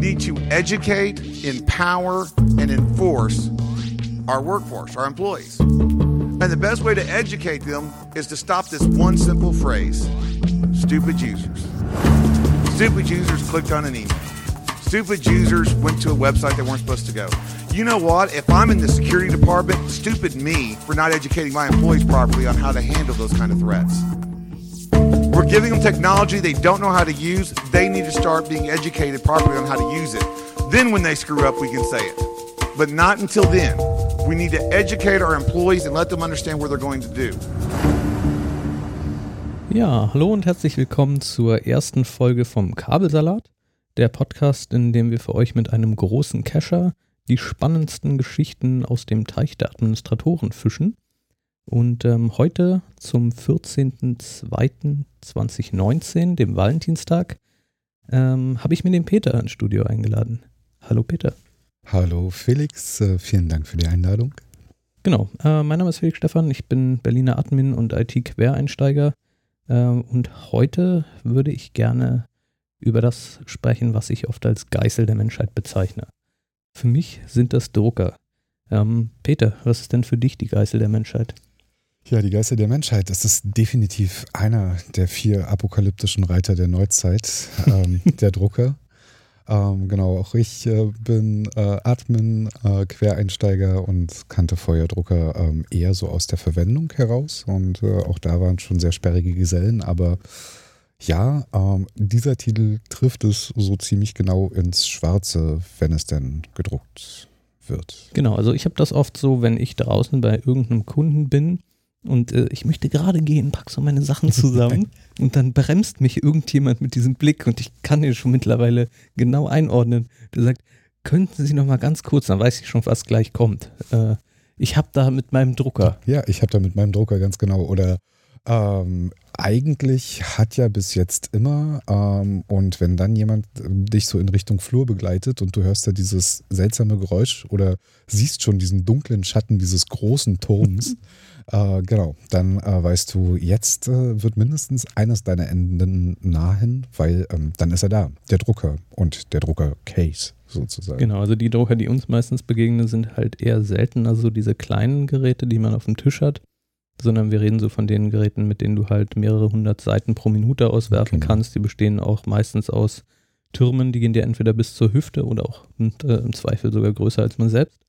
need to educate, empower, and enforce our workforce, our employees. And the best way to educate them is to stop this one simple phrase stupid users. Stupid users clicked on an email. Stupid users went to a website they weren't supposed to go. You know what? If I'm in the security department, stupid me for not educating my employees properly on how to handle those kind of threats. We're giving them technology they don't know how to use. They need to start being educated properly on how to use it. Then, when they screw up, we can say it. But not until then. We need to educate our employees and let them understand what they're going to do. Ja, hallo und herzlich willkommen zur ersten Folge vom Kabelsalat, der Podcast, in dem wir für euch mit einem großen Cacher die spannendsten Geschichten aus dem Teich der Administratoren fischen. Und ähm, heute zum 14.02.2019, dem Valentinstag, ähm, habe ich mir den Peter ins Studio eingeladen. Hallo Peter. Hallo Felix, äh, vielen Dank für die Einladung. Genau, äh, mein Name ist Felix Stefan, ich bin Berliner Admin und IT-Quereinsteiger. Äh, und heute würde ich gerne über das sprechen, was ich oft als Geißel der Menschheit bezeichne. Für mich sind das Drucker. Ähm, Peter, was ist denn für dich die Geißel der Menschheit? Ja, die Geißel der Menschheit, das ist definitiv einer der vier apokalyptischen Reiter der Neuzeit, ähm, der Drucker. Ähm, genau, auch ich äh, bin äh, Admin, äh, Quereinsteiger und kannte Feuerdrucker ähm, eher so aus der Verwendung heraus. Und äh, auch da waren schon sehr sperrige Gesellen. Aber ja, ähm, dieser Titel trifft es so ziemlich genau ins Schwarze, wenn es denn gedruckt wird. Genau, also ich habe das oft so, wenn ich draußen bei irgendeinem Kunden bin und äh, ich möchte gerade gehen, pack so meine Sachen zusammen und dann bremst mich irgendjemand mit diesem Blick und ich kann ihn schon mittlerweile genau einordnen. Der sagt, könnten Sie noch mal ganz kurz, dann weiß ich schon, was gleich kommt. Äh, ich habe da mit meinem Drucker. Ja, ich habe da mit meinem Drucker ganz genau. Oder ähm, eigentlich hat ja bis jetzt immer, ähm, und wenn dann jemand dich so in Richtung Flur begleitet und du hörst da dieses seltsame Geräusch oder siehst schon diesen dunklen Schatten dieses großen Turms, äh, genau, dann äh, weißt du, jetzt äh, wird mindestens eines deiner Enden nahen, weil ähm, dann ist er da, der Drucker und der Drucker-Case sozusagen. Genau, also die Drucker, die uns meistens begegnen, sind halt eher selten, also diese kleinen Geräte, die man auf dem Tisch hat sondern wir reden so von den Geräten, mit denen du halt mehrere hundert Seiten pro Minute auswerfen genau. kannst. Die bestehen auch meistens aus Türmen, die gehen dir entweder bis zur Hüfte oder auch und, äh, im Zweifel sogar größer als man selbst.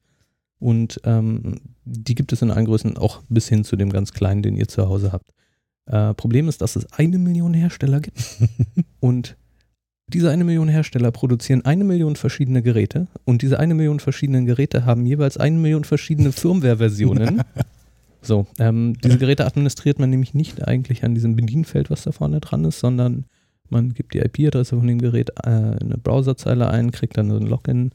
Und ähm, die gibt es in allen Größen auch bis hin zu dem ganz kleinen, den ihr zu Hause habt. Äh, Problem ist, dass es eine Million Hersteller gibt und diese eine Million Hersteller produzieren eine Million verschiedene Geräte und diese eine Million verschiedenen Geräte haben jeweils eine Million verschiedene Firmware-Versionen. So, ähm, diese Geräte administriert man nämlich nicht eigentlich an diesem Bedienfeld, was da vorne dran ist, sondern man gibt die IP-Adresse von dem Gerät äh, in eine Browserzeile ein, kriegt dann so ein Login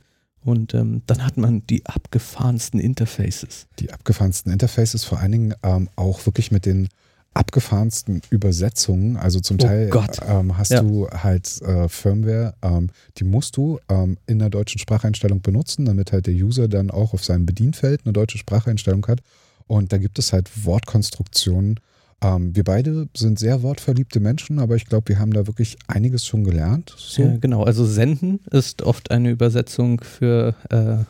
und ähm, dann hat man die abgefahrensten Interfaces. Die abgefahrensten Interfaces, vor allen Dingen ähm, auch wirklich mit den abgefahrensten Übersetzungen. Also zum oh Teil ähm, hast ja. du halt äh, Firmware, ähm, die musst du ähm, in der deutschen Spracheinstellung benutzen, damit halt der User dann auch auf seinem Bedienfeld eine deutsche Spracheinstellung hat. Und da gibt es halt Wortkonstruktionen. Ähm, wir beide sind sehr wortverliebte Menschen, aber ich glaube, wir haben da wirklich einiges schon gelernt. So. Ja, genau, also senden ist oft eine Übersetzung für äh,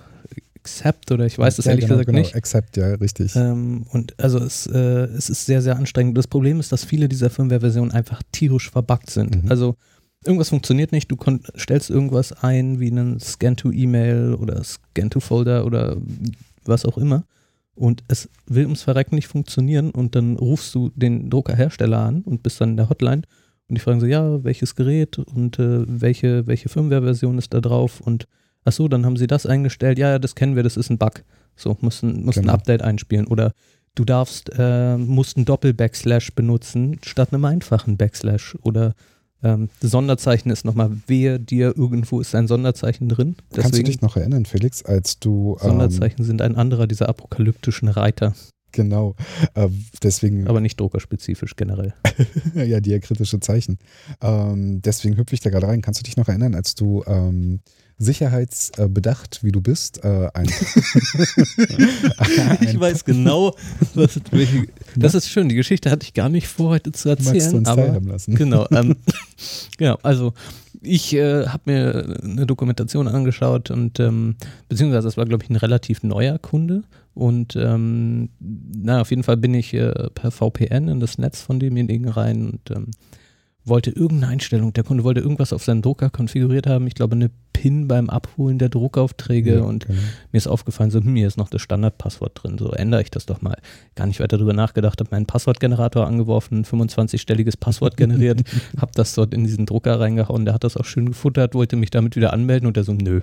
accept oder ich weiß es ja, ehrlich genau, gesagt genau. nicht. Accept, ja, richtig. Ähm, und also es, äh, es ist sehr, sehr anstrengend. Das Problem ist, dass viele dieser Firmware-Versionen einfach tierisch verbuggt sind. Mhm. Also irgendwas funktioniert nicht, du stellst irgendwas ein wie einen Scan-to-E-Mail oder Scan-to-Folder oder was auch immer und es will ums Verrecken nicht funktionieren und dann rufst du den Druckerhersteller an und bist dann in der Hotline. Und die fragen so, ja, welches Gerät und äh, welche, welche Firmware-Version ist da drauf? Und ach so, dann haben sie das eingestellt, ja, ja, das kennen wir, das ist ein Bug. So, musst, musst genau. ein Update einspielen. Oder du darfst, äh, musst einen Doppel-Backslash benutzen statt einem einfachen Backslash. Oder ähm, Sonderzeichen ist nochmal, wehe dir, irgendwo ist ein Sonderzeichen drin. Deswegen, Kannst du dich noch erinnern, Felix, als du. Ähm, Sonderzeichen sind ein anderer dieser apokalyptischen Reiter. Genau. Äh, deswegen. Aber nicht druckerspezifisch generell. ja, diakritische Zeichen. Ähm, deswegen hüpfe ich da gerade rein. Kannst du dich noch erinnern, als du ähm, sicherheitsbedacht, wie du bist. Äh, ein ich weiß genau, was, welche, das ist schön. Die Geschichte hatte ich gar nicht vor, heute zu erzählen. Magst du uns aber, teilhaben lassen. Genau. Ähm, genau, also ich äh, habe mir eine Dokumentation angeschaut und ähm, beziehungsweise das war, glaube ich, ein relativ neuer Kunde. Und ähm, na, auf jeden Fall bin ich äh, per VPN in das Netz von demjenigen rein und ähm, wollte irgendeine Einstellung, der Kunde wollte irgendwas auf seinem Drucker konfiguriert haben, ich glaube eine PIN beim Abholen der Druckaufträge ja, und genau. mir ist aufgefallen, so, hm, hier ist noch das Standardpasswort drin, so ändere ich das doch mal. Gar nicht weiter darüber nachgedacht, habe meinen Passwortgenerator angeworfen, ein 25-stelliges Passwort generiert, habe das dort in diesen Drucker reingehauen, der hat das auch schön gefuttert, wollte mich damit wieder anmelden und der so, nö.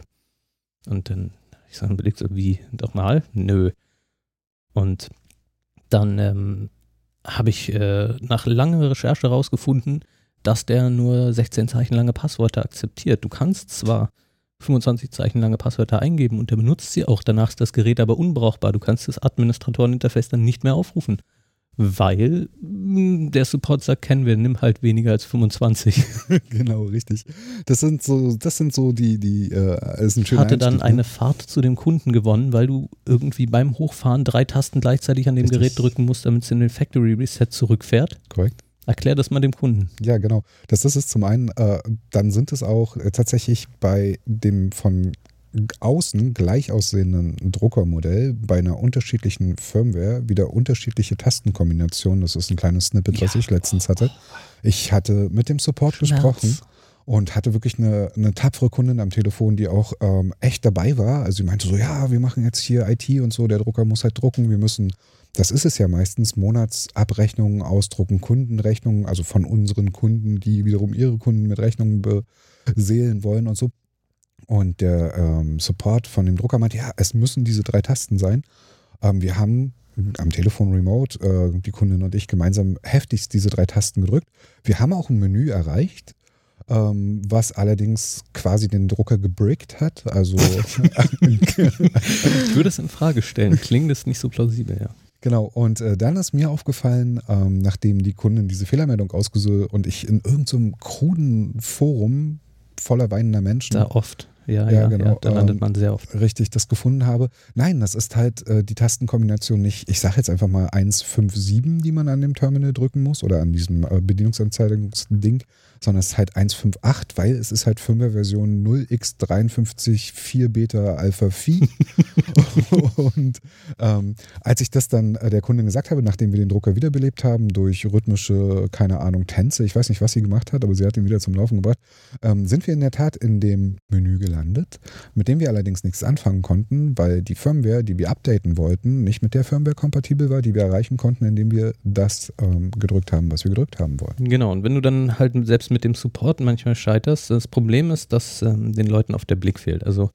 Und dann, ich sage, überlegt so, wie, doch mal? Nö. Und dann ähm, habe ich äh, nach langer Recherche herausgefunden, dass der nur 16 Zeichen lange Passwörter akzeptiert. Du kannst zwar 25 Zeichen lange Passwörter eingeben und der benutzt sie auch. Danach ist das Gerät aber unbrauchbar. Du kannst das Administratoreninterface dann nicht mehr aufrufen. Weil hm, der Support sagt, kennen wir, nimm halt weniger als 25. genau, richtig. Das sind so, das sind so die, die, äh, ist ein schöner Hatte dann ne? eine Fahrt zu dem Kunden gewonnen, weil du irgendwie beim Hochfahren drei Tasten gleichzeitig an dem richtig. Gerät drücken musst, damit es in den Factory Reset zurückfährt. Korrekt. Erklär das mal dem Kunden. Ja, genau. Das ist es zum einen. Äh, dann sind es auch äh, tatsächlich bei dem von außen gleich aussehenden Druckermodell bei einer unterschiedlichen Firmware wieder unterschiedliche Tastenkombinationen. Das ist ein kleines Snippet, ja. was ich letztens hatte. Ich hatte mit dem Support Schmerz. gesprochen und hatte wirklich eine, eine tapfere Kundin am Telefon, die auch ähm, echt dabei war. Also sie meinte so, ja, wir machen jetzt hier IT und so, der Drucker muss halt drucken, wir müssen das ist es ja meistens, Monatsabrechnungen ausdrucken, Kundenrechnungen, also von unseren Kunden, die wiederum ihre Kunden mit Rechnungen beseelen wollen und so. Und der ähm, Support von dem Drucker meint, ja, es müssen diese drei Tasten sein. Ähm, wir haben am Telefon remote, äh, die Kundin und ich gemeinsam heftigst diese drei Tasten gedrückt. Wir haben auch ein Menü erreicht, ähm, was allerdings quasi den Drucker gebrickt hat. Also ich würde es in Frage stellen. Klingt das nicht so plausibel, ja. Genau, und äh, dann ist mir aufgefallen, ähm, nachdem die Kundin diese Fehlermeldung ausgesucht und ich in irgendeinem so kruden Forum voller weinender Menschen. Da oft. Ja, ja, ja, genau. Ja, da landet man sehr oft. Richtig, das gefunden habe. Nein, das ist halt äh, die Tastenkombination nicht, ich sage jetzt einfach mal 157, die man an dem Terminal drücken muss oder an diesem äh, Bedienungsanzeigungsding, sondern es ist halt 158, weil es ist halt Firmware-Version 0x53 Beta Alpha Phi. und ähm, als ich das dann äh, der Kundin gesagt habe, nachdem wir den Drucker wiederbelebt haben, durch rhythmische, keine Ahnung, Tänze, ich weiß nicht, was sie gemacht hat, aber sie hat ihn wieder zum Laufen gebracht, ähm, sind wir in der Tat in dem Menü gelandet, mit dem wir allerdings nichts anfangen konnten, weil die Firmware, die wir updaten wollten, nicht mit der Firmware kompatibel war, die wir erreichen konnten, indem wir das ähm, gedrückt haben, was wir gedrückt haben wollten. Genau, und wenn du dann halt selbst mit dem Support manchmal scheiterst. Das Problem ist, dass ähm, den Leuten auf der Blick fehlt. Also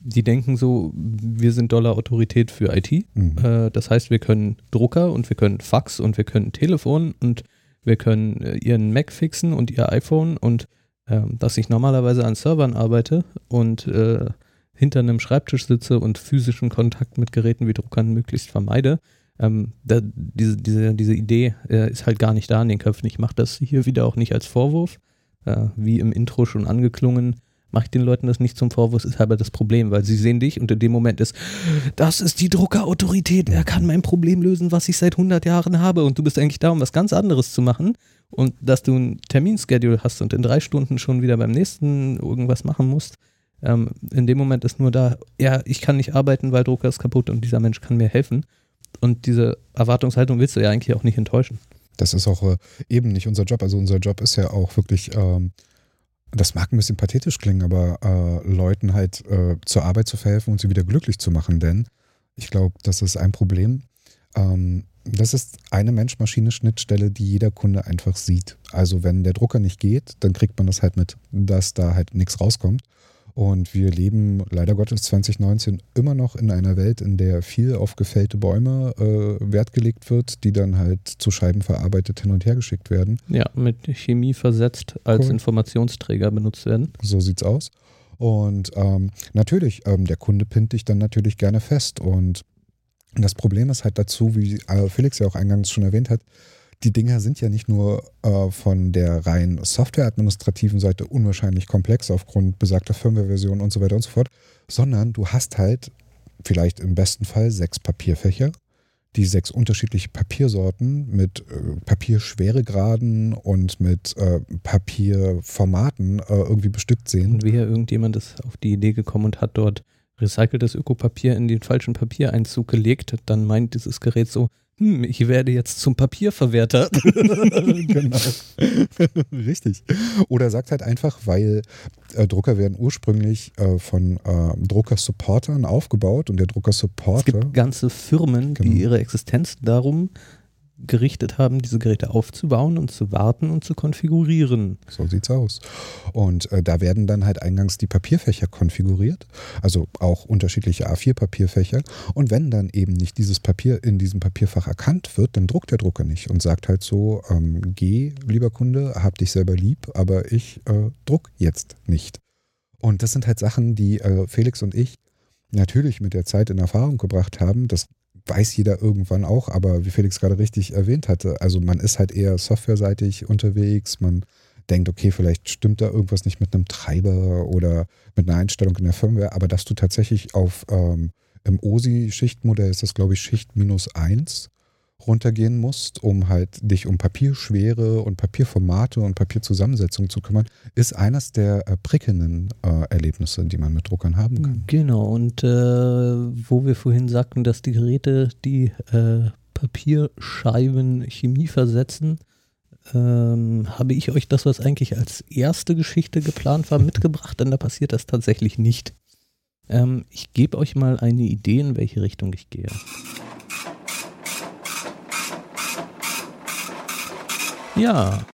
die denken so, wir sind doller Autorität für IT. Mhm. Äh, das heißt, wir können Drucker und wir können Fax und wir können Telefon und wir können äh, ihren Mac fixen und ihr iPhone und dass ich normalerweise an Servern arbeite und äh, hinter einem Schreibtisch sitze und physischen Kontakt mit Geräten wie Druckern möglichst vermeide, ähm, da, diese, diese, diese Idee äh, ist halt gar nicht da in den Köpfen. Ich mache das hier wieder auch nicht als Vorwurf, äh, wie im Intro schon angeklungen. Mache ich den Leuten das nicht zum Vorwurf, ist aber das Problem, weil sie sehen dich und in dem Moment ist, das ist die Druckerautorität, er kann mein Problem lösen, was ich seit 100 Jahren habe und du bist eigentlich da, um was ganz anderes zu machen und dass du ein Terminschedule hast und in drei Stunden schon wieder beim nächsten irgendwas machen musst, ähm, in dem Moment ist nur da, ja, ich kann nicht arbeiten, weil Drucker ist kaputt und dieser Mensch kann mir helfen und diese Erwartungshaltung willst du ja eigentlich auch nicht enttäuschen. Das ist auch äh, eben nicht unser Job. Also unser Job ist ja auch wirklich, ähm, das mag ein bisschen pathetisch klingen, aber äh, Leuten halt äh, zur Arbeit zu verhelfen und sie wieder glücklich zu machen. Denn ich glaube, das ist ein Problem. Ähm, das ist eine Mensch-Maschine-Schnittstelle, die jeder Kunde einfach sieht. Also wenn der Drucker nicht geht, dann kriegt man das halt mit, dass da halt nichts rauskommt. Und wir leben leider Gottes 2019 immer noch in einer Welt, in der viel auf gefällte Bäume äh, Wert gelegt wird, die dann halt zu Scheiben verarbeitet hin und her geschickt werden. Ja, mit Chemie versetzt als cool. Informationsträger benutzt werden. So sieht's aus. Und ähm, natürlich, ähm, der Kunde pinnt dich dann natürlich gerne fest. Und das Problem ist halt dazu, wie äh, Felix ja auch eingangs schon erwähnt hat, die Dinger sind ja nicht nur äh, von der rein softwareadministrativen Seite unwahrscheinlich komplex aufgrund besagter Firmware-Version und so weiter und so fort, sondern du hast halt vielleicht im besten Fall sechs Papierfächer, die sechs unterschiedliche Papiersorten mit äh, Papierschweregraden und mit äh, Papierformaten äh, irgendwie bestückt sehen. Und wäre irgendjemand ist auf die Idee gekommen und hat dort recyceltes Ökopapier in den falschen Papiereinzug gelegt, dann meint dieses Gerät so, hm, ich werde jetzt zum Papierverwerter. genau. Richtig. Oder sagt halt einfach, weil äh, Drucker werden ursprünglich äh, von äh, Drucker-Supportern aufgebaut und der Drucker-Supporter. Es gibt ganze Firmen, genau. die ihre Existenz darum gerichtet haben, diese Geräte aufzubauen und zu warten und zu konfigurieren. So sieht's aus. Und äh, da werden dann halt eingangs die Papierfächer konfiguriert, also auch unterschiedliche A4-Papierfächer. Und wenn dann eben nicht dieses Papier in diesem Papierfach erkannt wird, dann druckt der Drucker nicht und sagt halt so: ähm, Geh, lieber Kunde, hab dich selber lieb, aber ich äh, druck jetzt nicht. Und das sind halt Sachen, die äh, Felix und ich natürlich mit der Zeit in Erfahrung gebracht haben. Das weiß jeder irgendwann auch, aber wie Felix gerade richtig erwähnt hatte, also man ist halt eher softwareseitig unterwegs, man denkt, okay, vielleicht stimmt da irgendwas nicht mit einem Treiber oder mit einer Einstellung in der Firmware, aber dass du tatsächlich auf ähm, im OSI-Schichtmodell ist das, glaube ich, Schicht minus eins runtergehen musst, um halt dich um Papierschwere und Papierformate und Papierzusammensetzung zu kümmern, ist eines der äh, prickelnden äh, Erlebnisse, die man mit Druckern haben kann. Genau, und äh, wo wir vorhin sagten, dass die Geräte die äh, Papierscheiben Chemie versetzen, ähm, habe ich euch das, was eigentlich als erste Geschichte geplant war, mitgebracht, denn da passiert das tatsächlich nicht. Ähm, ich gebe euch mal eine Idee, in welche Richtung ich gehe. Ja,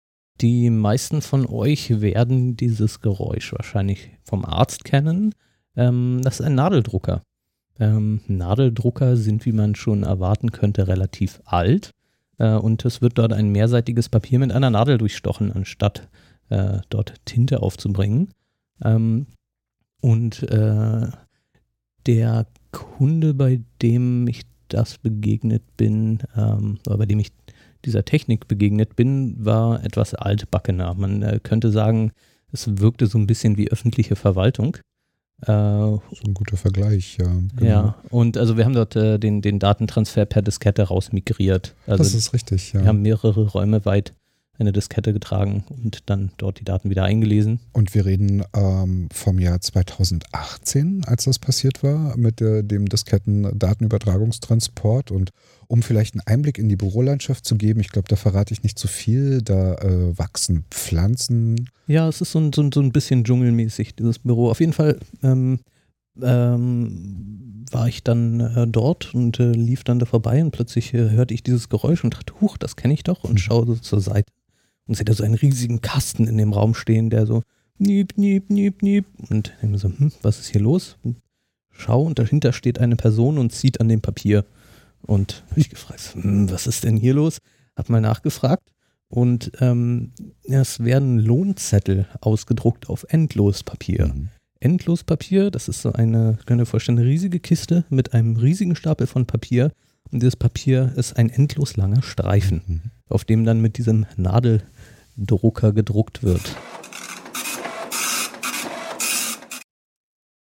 die meisten von euch werden dieses Geräusch wahrscheinlich vom Arzt kennen. Ähm, das ist ein Nadeldrucker. Ähm, Nadeldrucker sind, wie man schon erwarten könnte, relativ alt. Äh, und es wird dort ein mehrseitiges Papier mit einer Nadel durchstochen, anstatt äh, dort Tinte aufzubringen. Ähm, und äh, der Kunde, bei dem ich das begegnet bin, ähm, oder bei dem ich dieser Technik begegnet bin, war etwas altbackener. Man äh, könnte sagen, es wirkte so ein bisschen wie öffentliche Verwaltung. Äh, so ein guter Vergleich, ja. Genau. Ja, und also wir haben dort äh, den, den Datentransfer per Diskette rausmigriert. Also das ist richtig, ja. Wir haben mehrere Räume weit eine Diskette getragen und dann dort die Daten wieder eingelesen. Und wir reden ähm, vom Jahr 2018, als das passiert war, mit äh, dem Disketten-Datenübertragungstransport. Und um vielleicht einen Einblick in die Bürolandschaft zu geben, ich glaube, da verrate ich nicht zu viel, da äh, wachsen Pflanzen. Ja, es ist so ein, so, so ein bisschen dschungelmäßig, dieses Büro. Auf jeden Fall ähm, ähm, war ich dann äh, dort und äh, lief dann da vorbei und plötzlich äh, hörte ich dieses Geräusch und dachte, huch, das kenne ich doch und mhm. schaue so zur Seite und sehe da so einen riesigen Kasten in dem Raum stehen, der so niep, niep, niep, niep. Und ich mir so, hm, was ist hier los? Schau und dahinter steht eine Person und zieht an dem Papier. Und ich gefragt, hm, was ist denn hier los? Hab mal nachgefragt. Und ähm, es werden Lohnzettel ausgedruckt auf Endlospapier. Mhm. Endlospapier, das ist so eine, könnt ihr vorstellen, eine riesige Kiste mit einem riesigen Stapel von Papier. Und dieses Papier ist ein endlos langer Streifen, mhm. auf dem dann mit diesem Nadel Drucker gedruckt wird.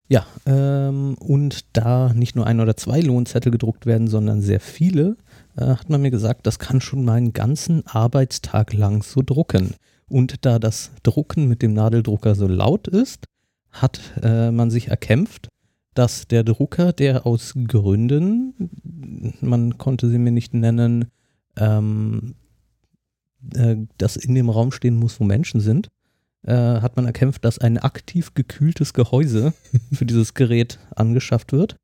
Ja, ähm, und da nicht nur ein oder zwei Lohnzettel gedruckt werden, sondern sehr viele, äh, hat man mir gesagt, das kann schon mal einen ganzen Arbeitstag lang so drucken. Und da das Drucken mit dem Nadeldrucker so laut ist, hat äh, man sich erkämpft, dass der Drucker, der aus Gründen, man konnte sie mir nicht nennen, ähm, äh, das in dem Raum stehen muss, wo Menschen sind, äh, hat man erkämpft, dass ein aktiv gekühltes Gehäuse für dieses Gerät angeschafft wird.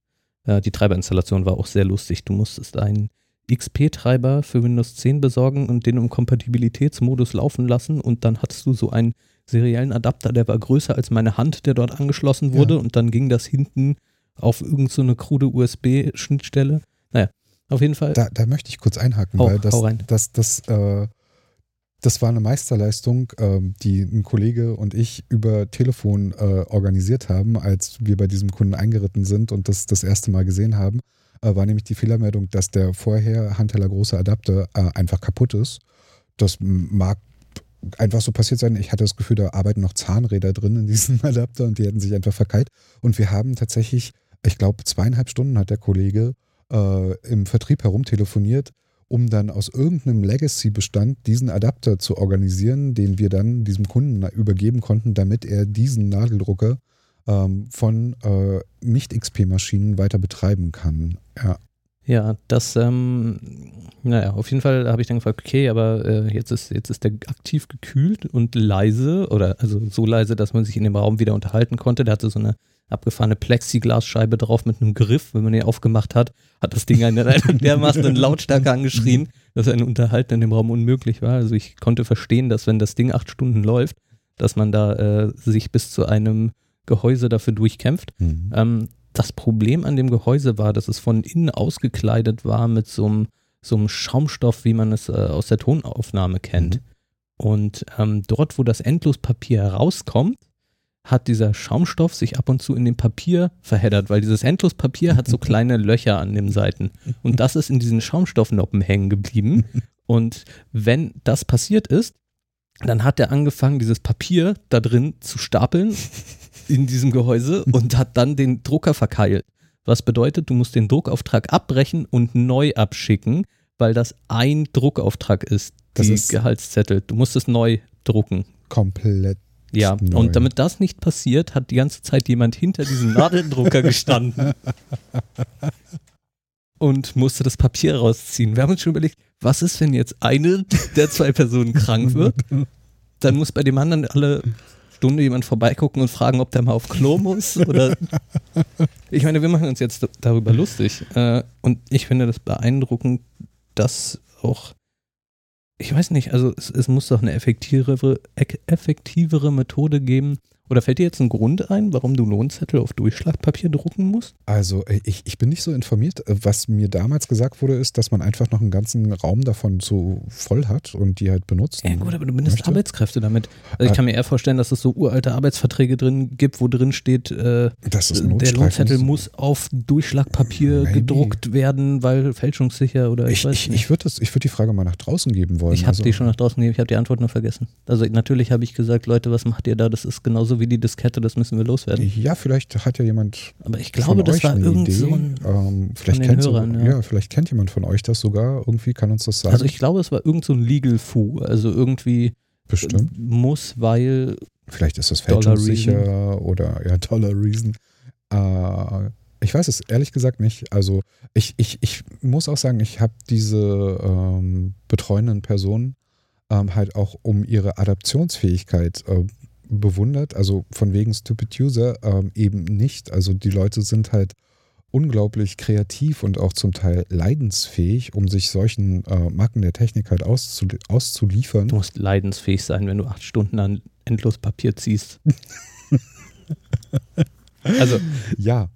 Äh, die Treiberinstallation war auch sehr lustig. Du musstest einen XP-Treiber für Windows 10 besorgen und den im Kompatibilitätsmodus laufen lassen und dann hattest du so einen seriellen Adapter, der war größer als meine Hand, der dort angeschlossen wurde ja. und dann ging das hinten auf irgendeine so krude USB-Schnittstelle. Naja, auf jeden Fall. Da, da möchte ich kurz einhaken, hau, weil das, das, das, äh, das war eine Meisterleistung, ähm, die ein Kollege und ich über Telefon äh, organisiert haben, als wir bei diesem Kunden eingeritten sind und das das erste Mal gesehen haben, äh, war nämlich die Fehlermeldung, dass der vorher Handteller große Adapter äh, einfach kaputt ist. Das mag einfach so passiert sein. Ich hatte das Gefühl, da arbeiten noch Zahnräder drin in diesem Adapter und die hätten sich einfach verkeilt. Und wir haben tatsächlich, ich glaube, zweieinhalb Stunden hat der Kollege im Vertrieb herumtelefoniert, um dann aus irgendeinem Legacy-Bestand diesen Adapter zu organisieren, den wir dann diesem Kunden übergeben konnten, damit er diesen Nadeldrucker ähm, von äh, Nicht-XP-Maschinen weiter betreiben kann. Ja. Ja, das, ähm, naja, auf jeden Fall habe ich dann gefragt, okay, aber äh, jetzt, ist, jetzt ist der aktiv gekühlt und leise oder also so leise, dass man sich in dem Raum wieder unterhalten konnte. Der hatte so eine abgefahrene Plexiglasscheibe drauf mit einem Griff. Wenn man die aufgemacht hat, hat das Ding einen dermaßen Lautstärke angeschrien, dass ein Unterhalten in dem Raum unmöglich war. Also ich konnte verstehen, dass wenn das Ding acht Stunden läuft, dass man da äh, sich bis zu einem Gehäuse dafür durchkämpft. Mhm. Ähm, das Problem an dem Gehäuse war, dass es von innen ausgekleidet war mit so einem, so einem Schaumstoff, wie man es äh, aus der Tonaufnahme kennt. Mhm. Und ähm, dort, wo das Endlospapier herauskommt, hat dieser Schaumstoff sich ab und zu in dem Papier verheddert, weil dieses Endlospapier hat so kleine Löcher an den Seiten. Und das ist in diesen Schaumstoffnoppen hängen geblieben. Und wenn das passiert ist, dann hat er angefangen, dieses Papier da drin zu stapeln in diesem Gehäuse und hat dann den Drucker verkeilt. Was bedeutet, du musst den Druckauftrag abbrechen und neu abschicken, weil das ein Druckauftrag ist, das die ist Gehaltszettel. Du musst es neu drucken. Komplett. Ja, neu. und damit das nicht passiert, hat die ganze Zeit jemand hinter diesem Nadeldrucker gestanden und musste das Papier rausziehen. Wir haben uns schon überlegt, was ist, wenn jetzt eine der zwei Personen krank wird? Dann muss bei dem anderen alle Stunde jemand vorbeigucken und fragen, ob der mal auf Klo muss. Oder ich meine, wir machen uns jetzt darüber lustig. Äh, und ich finde das beeindruckend, dass auch, ich weiß nicht, also es, es muss doch eine effektivere, effektivere Methode geben, oder fällt dir jetzt ein Grund ein, warum du Lohnzettel auf Durchschlagpapier drucken musst? Also äh, ich, ich bin nicht so informiert. Äh, was mir damals gesagt wurde, ist, dass man einfach noch einen ganzen Raum davon so voll hat und die halt benutzt. Ja gut, aber du bindest möchte. Arbeitskräfte damit. Also ich kann mir eher vorstellen, dass es so uralte Arbeitsverträge drin gibt, wo drin steht, äh, der Lohnzettel muss auf Durchschlagpapier Maybe. gedruckt werden, weil fälschungssicher oder ich, ich weiß ich, nicht. Ich würde würd die Frage mal nach draußen geben wollen. Ich habe also. die schon nach draußen gegeben, ich habe die Antwort nur vergessen. Also natürlich habe ich gesagt, Leute, was macht ihr da? Das ist genauso wie die Diskette, das müssen wir loswerden. Ja, vielleicht hat ja jemand. Aber ich glaube, das war irgend so ein. Ähm, vielleicht, kennt Hörern, so, ja. ja. vielleicht kennt jemand von euch das sogar. Irgendwie kann uns das sagen. Also ich glaube, es war irgend so ein Legal Foo. Also irgendwie. Bestimmt. Muss, weil. Vielleicht ist das fälschungssicher oder ja, Dollar Reason. Äh, ich weiß es ehrlich gesagt nicht. Also ich, ich, ich muss auch sagen, ich habe diese ähm, betreuenden Personen ähm, halt auch um ihre Adaptionsfähigkeit äh, bewundert. Also von wegen Stupid User ähm, eben nicht. Also die Leute sind halt unglaublich kreativ und auch zum Teil leidensfähig, um sich solchen äh, Marken der Technik halt auszu auszuliefern. Du musst leidensfähig sein, wenn du acht Stunden an endlos Papier ziehst. also ja,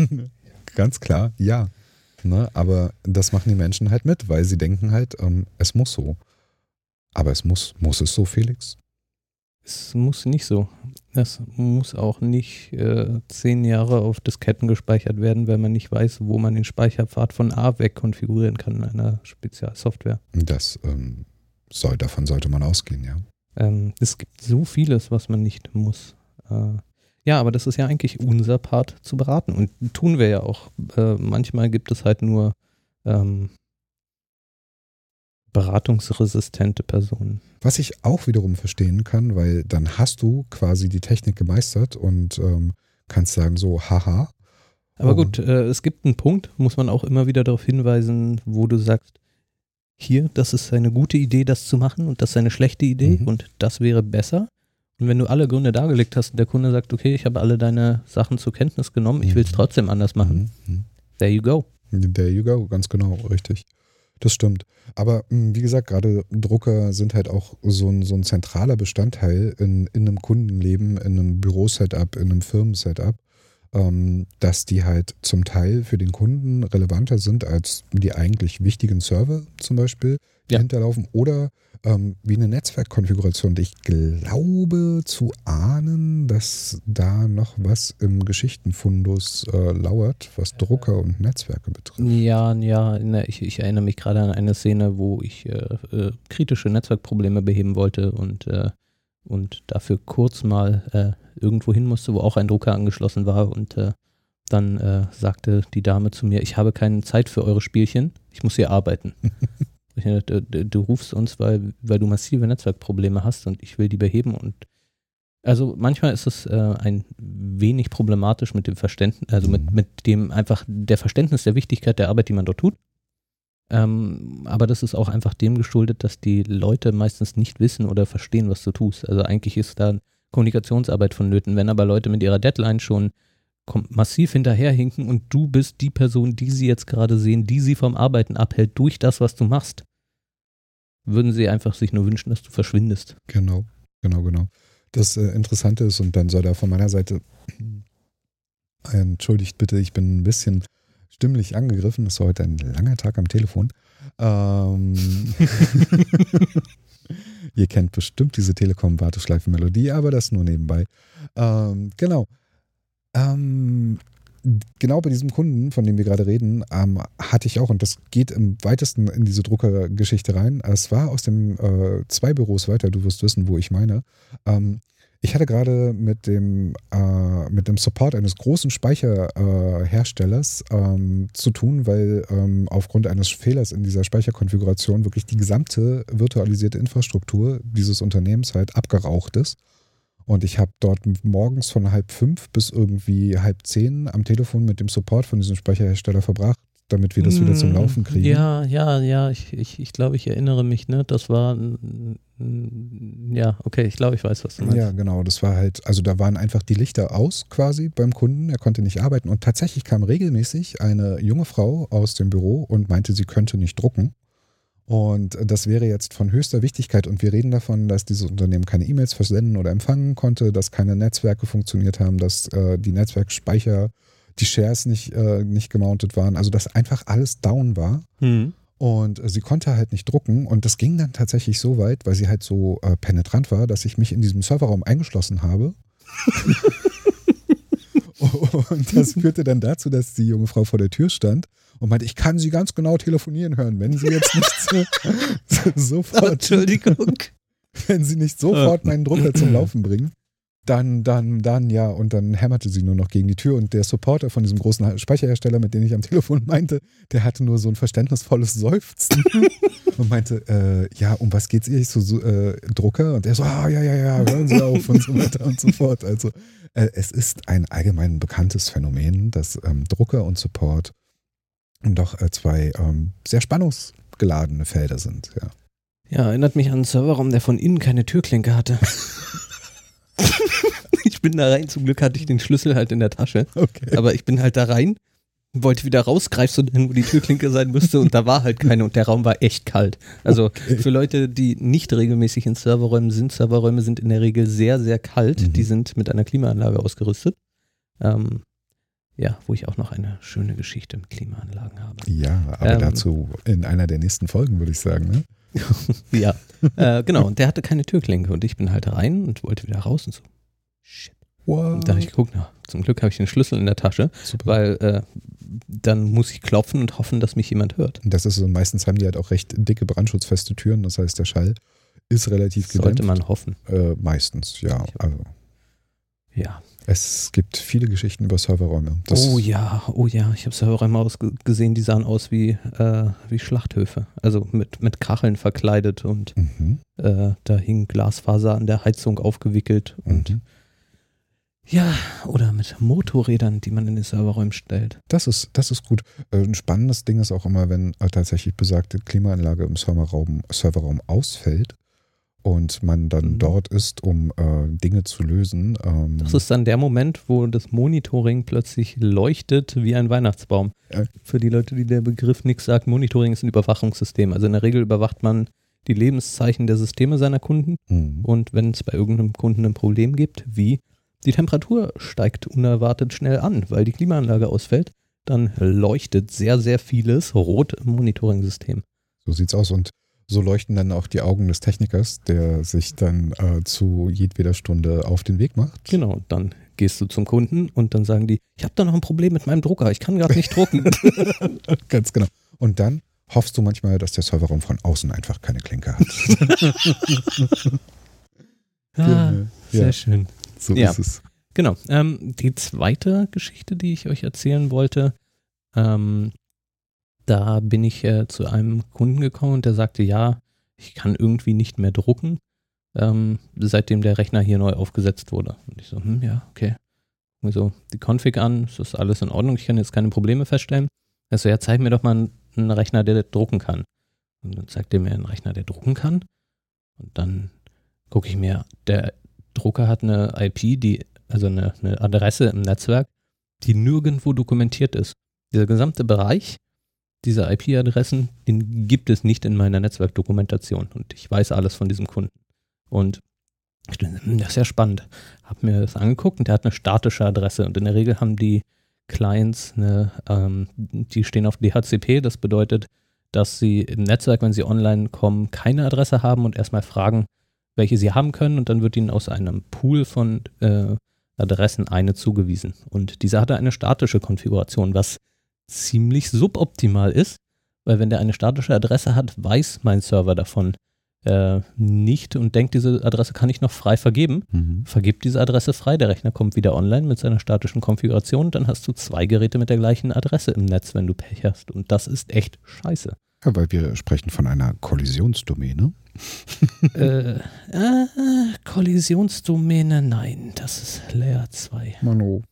ganz klar, ja. Ne? Aber das machen die Menschen halt mit, weil sie denken halt, ähm, es muss so. Aber es muss, muss es so, Felix? Es muss nicht so. Es muss auch nicht äh, zehn Jahre auf Disketten gespeichert werden, wenn man nicht weiß, wo man den Speicherpfad von A weg konfigurieren kann in einer Spezialsoftware. Das ähm, soll, davon sollte man ausgehen, ja. Ähm, es gibt so vieles, was man nicht muss. Äh, ja, aber das ist ja eigentlich unser Part zu beraten und tun wir ja auch. Äh, manchmal gibt es halt nur ähm, beratungsresistente Personen. Was ich auch wiederum verstehen kann, weil dann hast du quasi die Technik gemeistert und ähm, kannst sagen so, haha. Aber gut, äh, es gibt einen Punkt, muss man auch immer wieder darauf hinweisen, wo du sagst, hier, das ist eine gute Idee, das zu machen und das ist eine schlechte Idee mhm. und das wäre besser. Und wenn du alle Gründe dargelegt hast und der Kunde sagt, okay, ich habe alle deine Sachen zur Kenntnis genommen, ich will es mhm. trotzdem anders machen, mhm. there you go. There you go, ganz genau, richtig. Das stimmt. Aber hm, wie gesagt, gerade Drucker sind halt auch so ein, so ein zentraler Bestandteil in, in einem Kundenleben, in einem Bürosetup, in einem Firmensetup, ähm, dass die halt zum Teil für den Kunden relevanter sind als die eigentlich wichtigen Server zum Beispiel, die ja. hinterlaufen. Oder ähm, wie eine Netzwerkkonfiguration. Ich glaube zu ahnen, dass da noch was im Geschichtenfundus äh, lauert, was Drucker und Netzwerke betrifft. Ja, ja, ne, ich, ich, erinnere mich gerade an eine Szene, wo ich äh, äh, kritische Netzwerkprobleme beheben wollte und, äh, und dafür kurz mal äh, irgendwo hin musste, wo auch ein Drucker angeschlossen war und äh, dann sagte die Dame zu mir, ich habe keine Zeit für eure Spielchen, ich muss hier arbeiten. du, du, du, rufst uns, weil, weil du massive Netzwerkprobleme hast und ich will die beheben und also manchmal ist es äh, ein wenig problematisch mit dem Verständnis, also mit, mit dem einfach der Verständnis der Wichtigkeit der Arbeit, die man dort tut. Ähm, aber das ist auch einfach dem geschuldet, dass die Leute meistens nicht wissen oder verstehen, was du tust. Also eigentlich ist da Kommunikationsarbeit vonnöten. Wenn aber Leute mit ihrer Deadline schon massiv hinterherhinken und du bist die Person, die sie jetzt gerade sehen, die sie vom Arbeiten abhält durch das, was du machst, würden sie einfach sich nur wünschen, dass du verschwindest. Genau, genau, genau. Das äh, Interessante ist, und dann soll da von meiner Seite, entschuldigt bitte, ich bin ein bisschen stimmlich angegriffen. Es war heute ein langer Tag am Telefon. Ähm, Ihr kennt bestimmt diese Telekom-Warteschleifen-Melodie, aber das nur nebenbei. Ähm, genau. Ähm, genau bei diesem Kunden, von dem wir gerade reden, ähm, hatte ich auch, und das geht im weitesten in diese Druckergeschichte rein. Es war aus dem äh, zwei Büros weiter, du wirst wissen, wo ich meine. Ähm, ich hatte gerade mit dem, äh, mit dem Support eines großen Speicherherstellers äh, ähm, zu tun, weil ähm, aufgrund eines Fehlers in dieser Speicherkonfiguration wirklich die gesamte virtualisierte Infrastruktur dieses Unternehmens halt abgeraucht ist. Und ich habe dort morgens von halb fünf bis irgendwie halb zehn am Telefon mit dem Support von diesem Speicherhersteller verbracht, damit wir das wieder zum hm, Laufen kriegen. Ja, ja, ja, ich, ich, ich glaube, ich erinnere mich, ne? Das war, ja, okay, ich glaube, ich weiß, was du meinst. Ja, genau, das war halt, also da waren einfach die Lichter aus quasi beim Kunden, er konnte nicht arbeiten und tatsächlich kam regelmäßig eine junge Frau aus dem Büro und meinte, sie könnte nicht drucken. Und das wäre jetzt von höchster Wichtigkeit. Und wir reden davon, dass dieses Unternehmen keine E-Mails versenden oder empfangen konnte, dass keine Netzwerke funktioniert haben, dass äh, die Netzwerkspeicher die Shares nicht, äh, nicht gemountet waren. Also dass einfach alles down war. Mhm. Und sie konnte halt nicht drucken. Und das ging dann tatsächlich so weit, weil sie halt so äh, penetrant war, dass ich mich in diesem Serverraum eingeschlossen habe. und das führte dann dazu, dass die junge Frau vor der Tür stand und meinte, ich kann sie ganz genau telefonieren hören, wenn sie jetzt nicht so, so, sofort. Entschuldigung. Wenn sie nicht sofort meinen Drucker zum Laufen bringen dann, dann, dann, ja, und dann hämmerte sie nur noch gegen die Tür und der Supporter von diesem großen Speicherhersteller, mit dem ich am Telefon meinte, der hatte nur so ein verständnisvolles Seufzen und meinte, äh, ja, um was geht's ihr? Ich so, so äh, Drucker und er so, ah, ja, ja, ja, hören Sie auf und so weiter und so fort. Also äh, es ist ein allgemein bekanntes Phänomen, dass ähm, Drucker und Support doch äh, zwei ähm, sehr spannungsgeladene Felder sind, ja. Ja, erinnert mich an einen Serverraum, der von innen keine Türklinke hatte. ich bin da rein, zum Glück hatte ich den Schlüssel halt in der Tasche. Okay. Aber ich bin halt da rein, wollte wieder raus, greifst du denn, wo die Türklinke sein müsste und da war halt keine und der Raum war echt kalt. Also okay. für Leute, die nicht regelmäßig in Serverräumen sind, Serverräume sind in der Regel sehr, sehr kalt. Mhm. Die sind mit einer Klimaanlage ausgerüstet. Ähm, ja, wo ich auch noch eine schöne Geschichte mit Klimaanlagen habe. Ja, aber ähm, dazu in einer der nächsten Folgen, würde ich sagen, ne? ja, äh, genau. Und der hatte keine Türklinke und ich bin halt rein und wollte wieder raus und so. Shit. Wow. Und da habe ich geguckt, na, zum Glück habe ich den Schlüssel in der Tasche, Super. weil äh, dann muss ich klopfen und hoffen, dass mich jemand hört. Das ist so, meistens haben die halt auch recht dicke brandschutzfeste Türen, das heißt, der Schall ist relativ gedämpft. Sollte man hoffen. Äh, meistens, ja. Also. Ja. Es gibt viele Geschichten über Serverräume. Das oh ja, oh ja, ich habe Serverräume gesehen, die sahen aus wie, äh, wie Schlachthöfe. Also mit, mit Kacheln verkleidet und mhm. äh, da hing Glasfaser an der Heizung aufgewickelt und mhm. ja, oder mit Motorrädern, die man in den Serverräumen stellt. Das ist, das ist gut. Äh, ein spannendes Ding ist auch immer, wenn äh, tatsächlich besagte Klimaanlage im Serverraum, Serverraum ausfällt und man dann mhm. dort ist, um äh, Dinge zu lösen. Ähm das ist dann der Moment, wo das Monitoring plötzlich leuchtet wie ein Weihnachtsbaum. Ja. Für die Leute, die der Begriff nichts sagt, Monitoring ist ein Überwachungssystem. Also in der Regel überwacht man die Lebenszeichen der Systeme seiner Kunden mhm. und wenn es bei irgendeinem Kunden ein Problem gibt, wie die Temperatur steigt unerwartet schnell an, weil die Klimaanlage ausfällt, dann leuchtet sehr, sehr vieles rot im Monitoring-System. So sieht's aus und so leuchten dann auch die Augen des Technikers, der sich dann äh, zu jedweder Stunde auf den Weg macht. Genau, dann gehst du zum Kunden und dann sagen die, ich habe da noch ein Problem mit meinem Drucker, ich kann gerade nicht drucken. Ganz genau. Und dann hoffst du manchmal, dass der Serverraum von außen einfach keine Klinke hat. ah, sehr ja. schön. So ja. ist es. Genau. Ähm, die zweite Geschichte, die ich euch erzählen wollte, ähm, da bin ich äh, zu einem Kunden gekommen und der sagte, ja, ich kann irgendwie nicht mehr drucken, ähm, seitdem der Rechner hier neu aufgesetzt wurde. Und ich so, hm, ja, okay. Und so die Config an, ist das alles in Ordnung, ich kann jetzt keine Probleme feststellen. Er so, ja, zeig mir doch mal einen Rechner, der drucken kann. Und dann zeigt er mir einen Rechner, der drucken kann. Und dann gucke ich mir, der Drucker hat eine IP, die, also eine, eine Adresse im Netzwerk, die nirgendwo dokumentiert ist. Dieser gesamte Bereich dieser IP-Adressen, den gibt es nicht in meiner Netzwerkdokumentation. Und ich weiß alles von diesem Kunden. Und ich dachte, hm, das ist ja spannend. Hab mir das angeguckt und der hat eine statische Adresse. Und in der Regel haben die Clients eine, ähm, die stehen auf DHCP. Das bedeutet, dass sie im Netzwerk, wenn sie online kommen, keine Adresse haben und erstmal fragen, welche sie haben können. Und dann wird ihnen aus einem Pool von äh, Adressen eine zugewiesen. Und diese hatte eine statische Konfiguration, was ziemlich suboptimal ist, weil wenn der eine statische Adresse hat, weiß mein Server davon äh, nicht und denkt, diese Adresse kann ich noch frei vergeben. Mhm. Vergibt diese Adresse frei, der Rechner kommt wieder online mit seiner statischen Konfiguration, dann hast du zwei Geräte mit der gleichen Adresse im Netz, wenn du Pech hast. Und das ist echt scheiße. Ja, weil wir sprechen von einer Kollisionsdomäne. äh, äh, Kollisionsdomäne, nein, das ist Layer 2. Mano.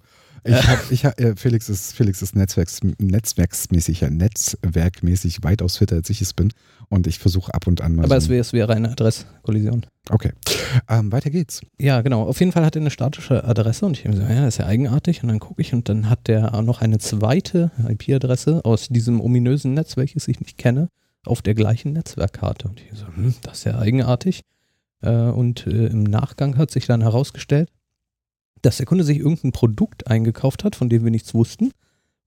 Ich hab, ich hab, äh, Felix ist, Felix ist netzwerks, netzwerksmäßig, ja, netzwerkmäßig weitaus fitter, als ich es bin. Und ich versuche ab und an mal. Aber so es, wäre, eine Adresskollision. Okay. Ähm, weiter geht's. Ja, genau. Auf jeden Fall hat er eine statische Adresse und ich habe gesagt, ja, das ist ja eigenartig. Und dann gucke ich und dann hat der auch noch eine zweite IP-Adresse aus diesem ominösen Netz, welches ich nicht kenne, auf der gleichen Netzwerkkarte. Und ich so, hm, das ist ja eigenartig. Äh, und äh, im Nachgang hat sich dann herausgestellt, dass der Kunde sich irgendein Produkt eingekauft hat, von dem wir nichts wussten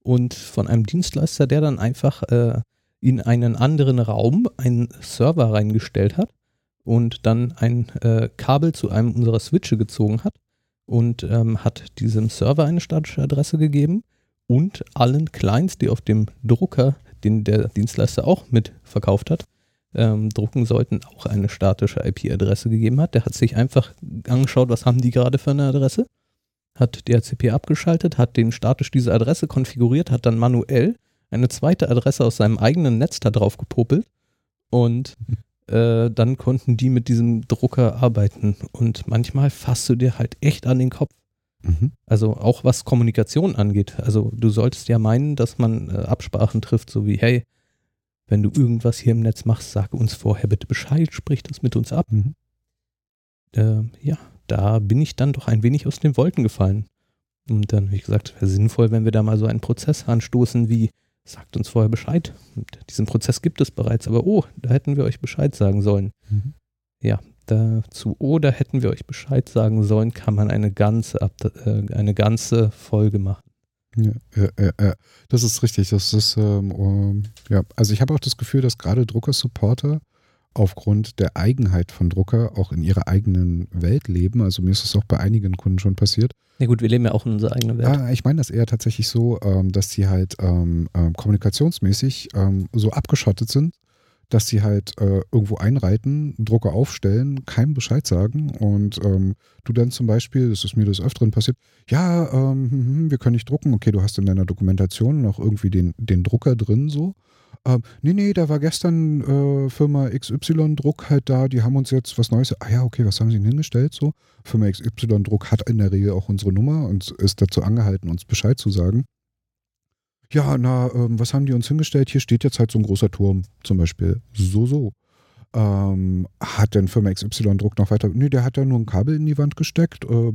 und von einem Dienstleister, der dann einfach äh, in einen anderen Raum einen Server reingestellt hat und dann ein äh, Kabel zu einem unserer Switche gezogen hat und ähm, hat diesem Server eine statische Adresse gegeben und allen Clients, die auf dem Drucker, den der Dienstleister auch mit verkauft hat, ähm, drucken sollten, auch eine statische IP-Adresse gegeben hat. Der hat sich einfach angeschaut, was haben die gerade für eine Adresse hat DHCP abgeschaltet, hat den statisch diese Adresse konfiguriert, hat dann manuell eine zweite Adresse aus seinem eigenen Netz da drauf gepopelt und äh, dann konnten die mit diesem Drucker arbeiten. Und manchmal fasst du dir halt echt an den Kopf. Mhm. Also auch was Kommunikation angeht. Also du solltest ja meinen, dass man äh, Absprachen trifft, so wie, hey, wenn du irgendwas hier im Netz machst, sag uns vorher bitte Bescheid, sprich das mit uns ab. Mhm. Äh, ja, da bin ich dann doch ein wenig aus den Wolken gefallen. Und dann, wie gesagt, wäre sinnvoll, wenn wir da mal so einen Prozess anstoßen wie, sagt uns vorher Bescheid. Und diesen Prozess gibt es bereits, aber oh, da hätten wir euch Bescheid sagen sollen. Mhm. Ja, dazu, oh, da hätten wir euch Bescheid sagen sollen, kann man eine ganze, äh, eine ganze Folge machen. Ja, ja, ja, ja, das ist richtig. Das ist, ähm, ja, also ich habe auch das Gefühl, dass gerade Drucker-Supporter aufgrund der Eigenheit von Drucker auch in ihrer eigenen Welt leben. Also mir ist das auch bei einigen Kunden schon passiert. Ja gut, wir leben ja auch in unserer eigenen Welt. Ja, ich meine das eher tatsächlich so, ähm, dass sie halt ähm, ähm, kommunikationsmäßig so abgeschottet sind, dass sie halt äh, irgendwo einreiten, Drucker aufstellen, keinem Bescheid sagen und du dann zum Beispiel, das ist mir des Öfteren passiert, ja, hm, hm, hm, wir können nicht drucken, okay, du hast in deiner Dokumentation noch irgendwie den, den Drucker drin so ähm, nee, nee, da war gestern äh, Firma XY Druck halt da, die haben uns jetzt was Neues. Ah ja, okay, was haben sie denn hingestellt so? Firma XY Druck hat in der Regel auch unsere Nummer und ist dazu angehalten, uns Bescheid zu sagen. Ja, na, ähm, was haben die uns hingestellt? Hier steht jetzt halt so ein großer Turm zum Beispiel. So, so. Ähm, hat denn Firma XY Druck noch weiter? Nee, der hat ja nur ein Kabel in die Wand gesteckt. Äh,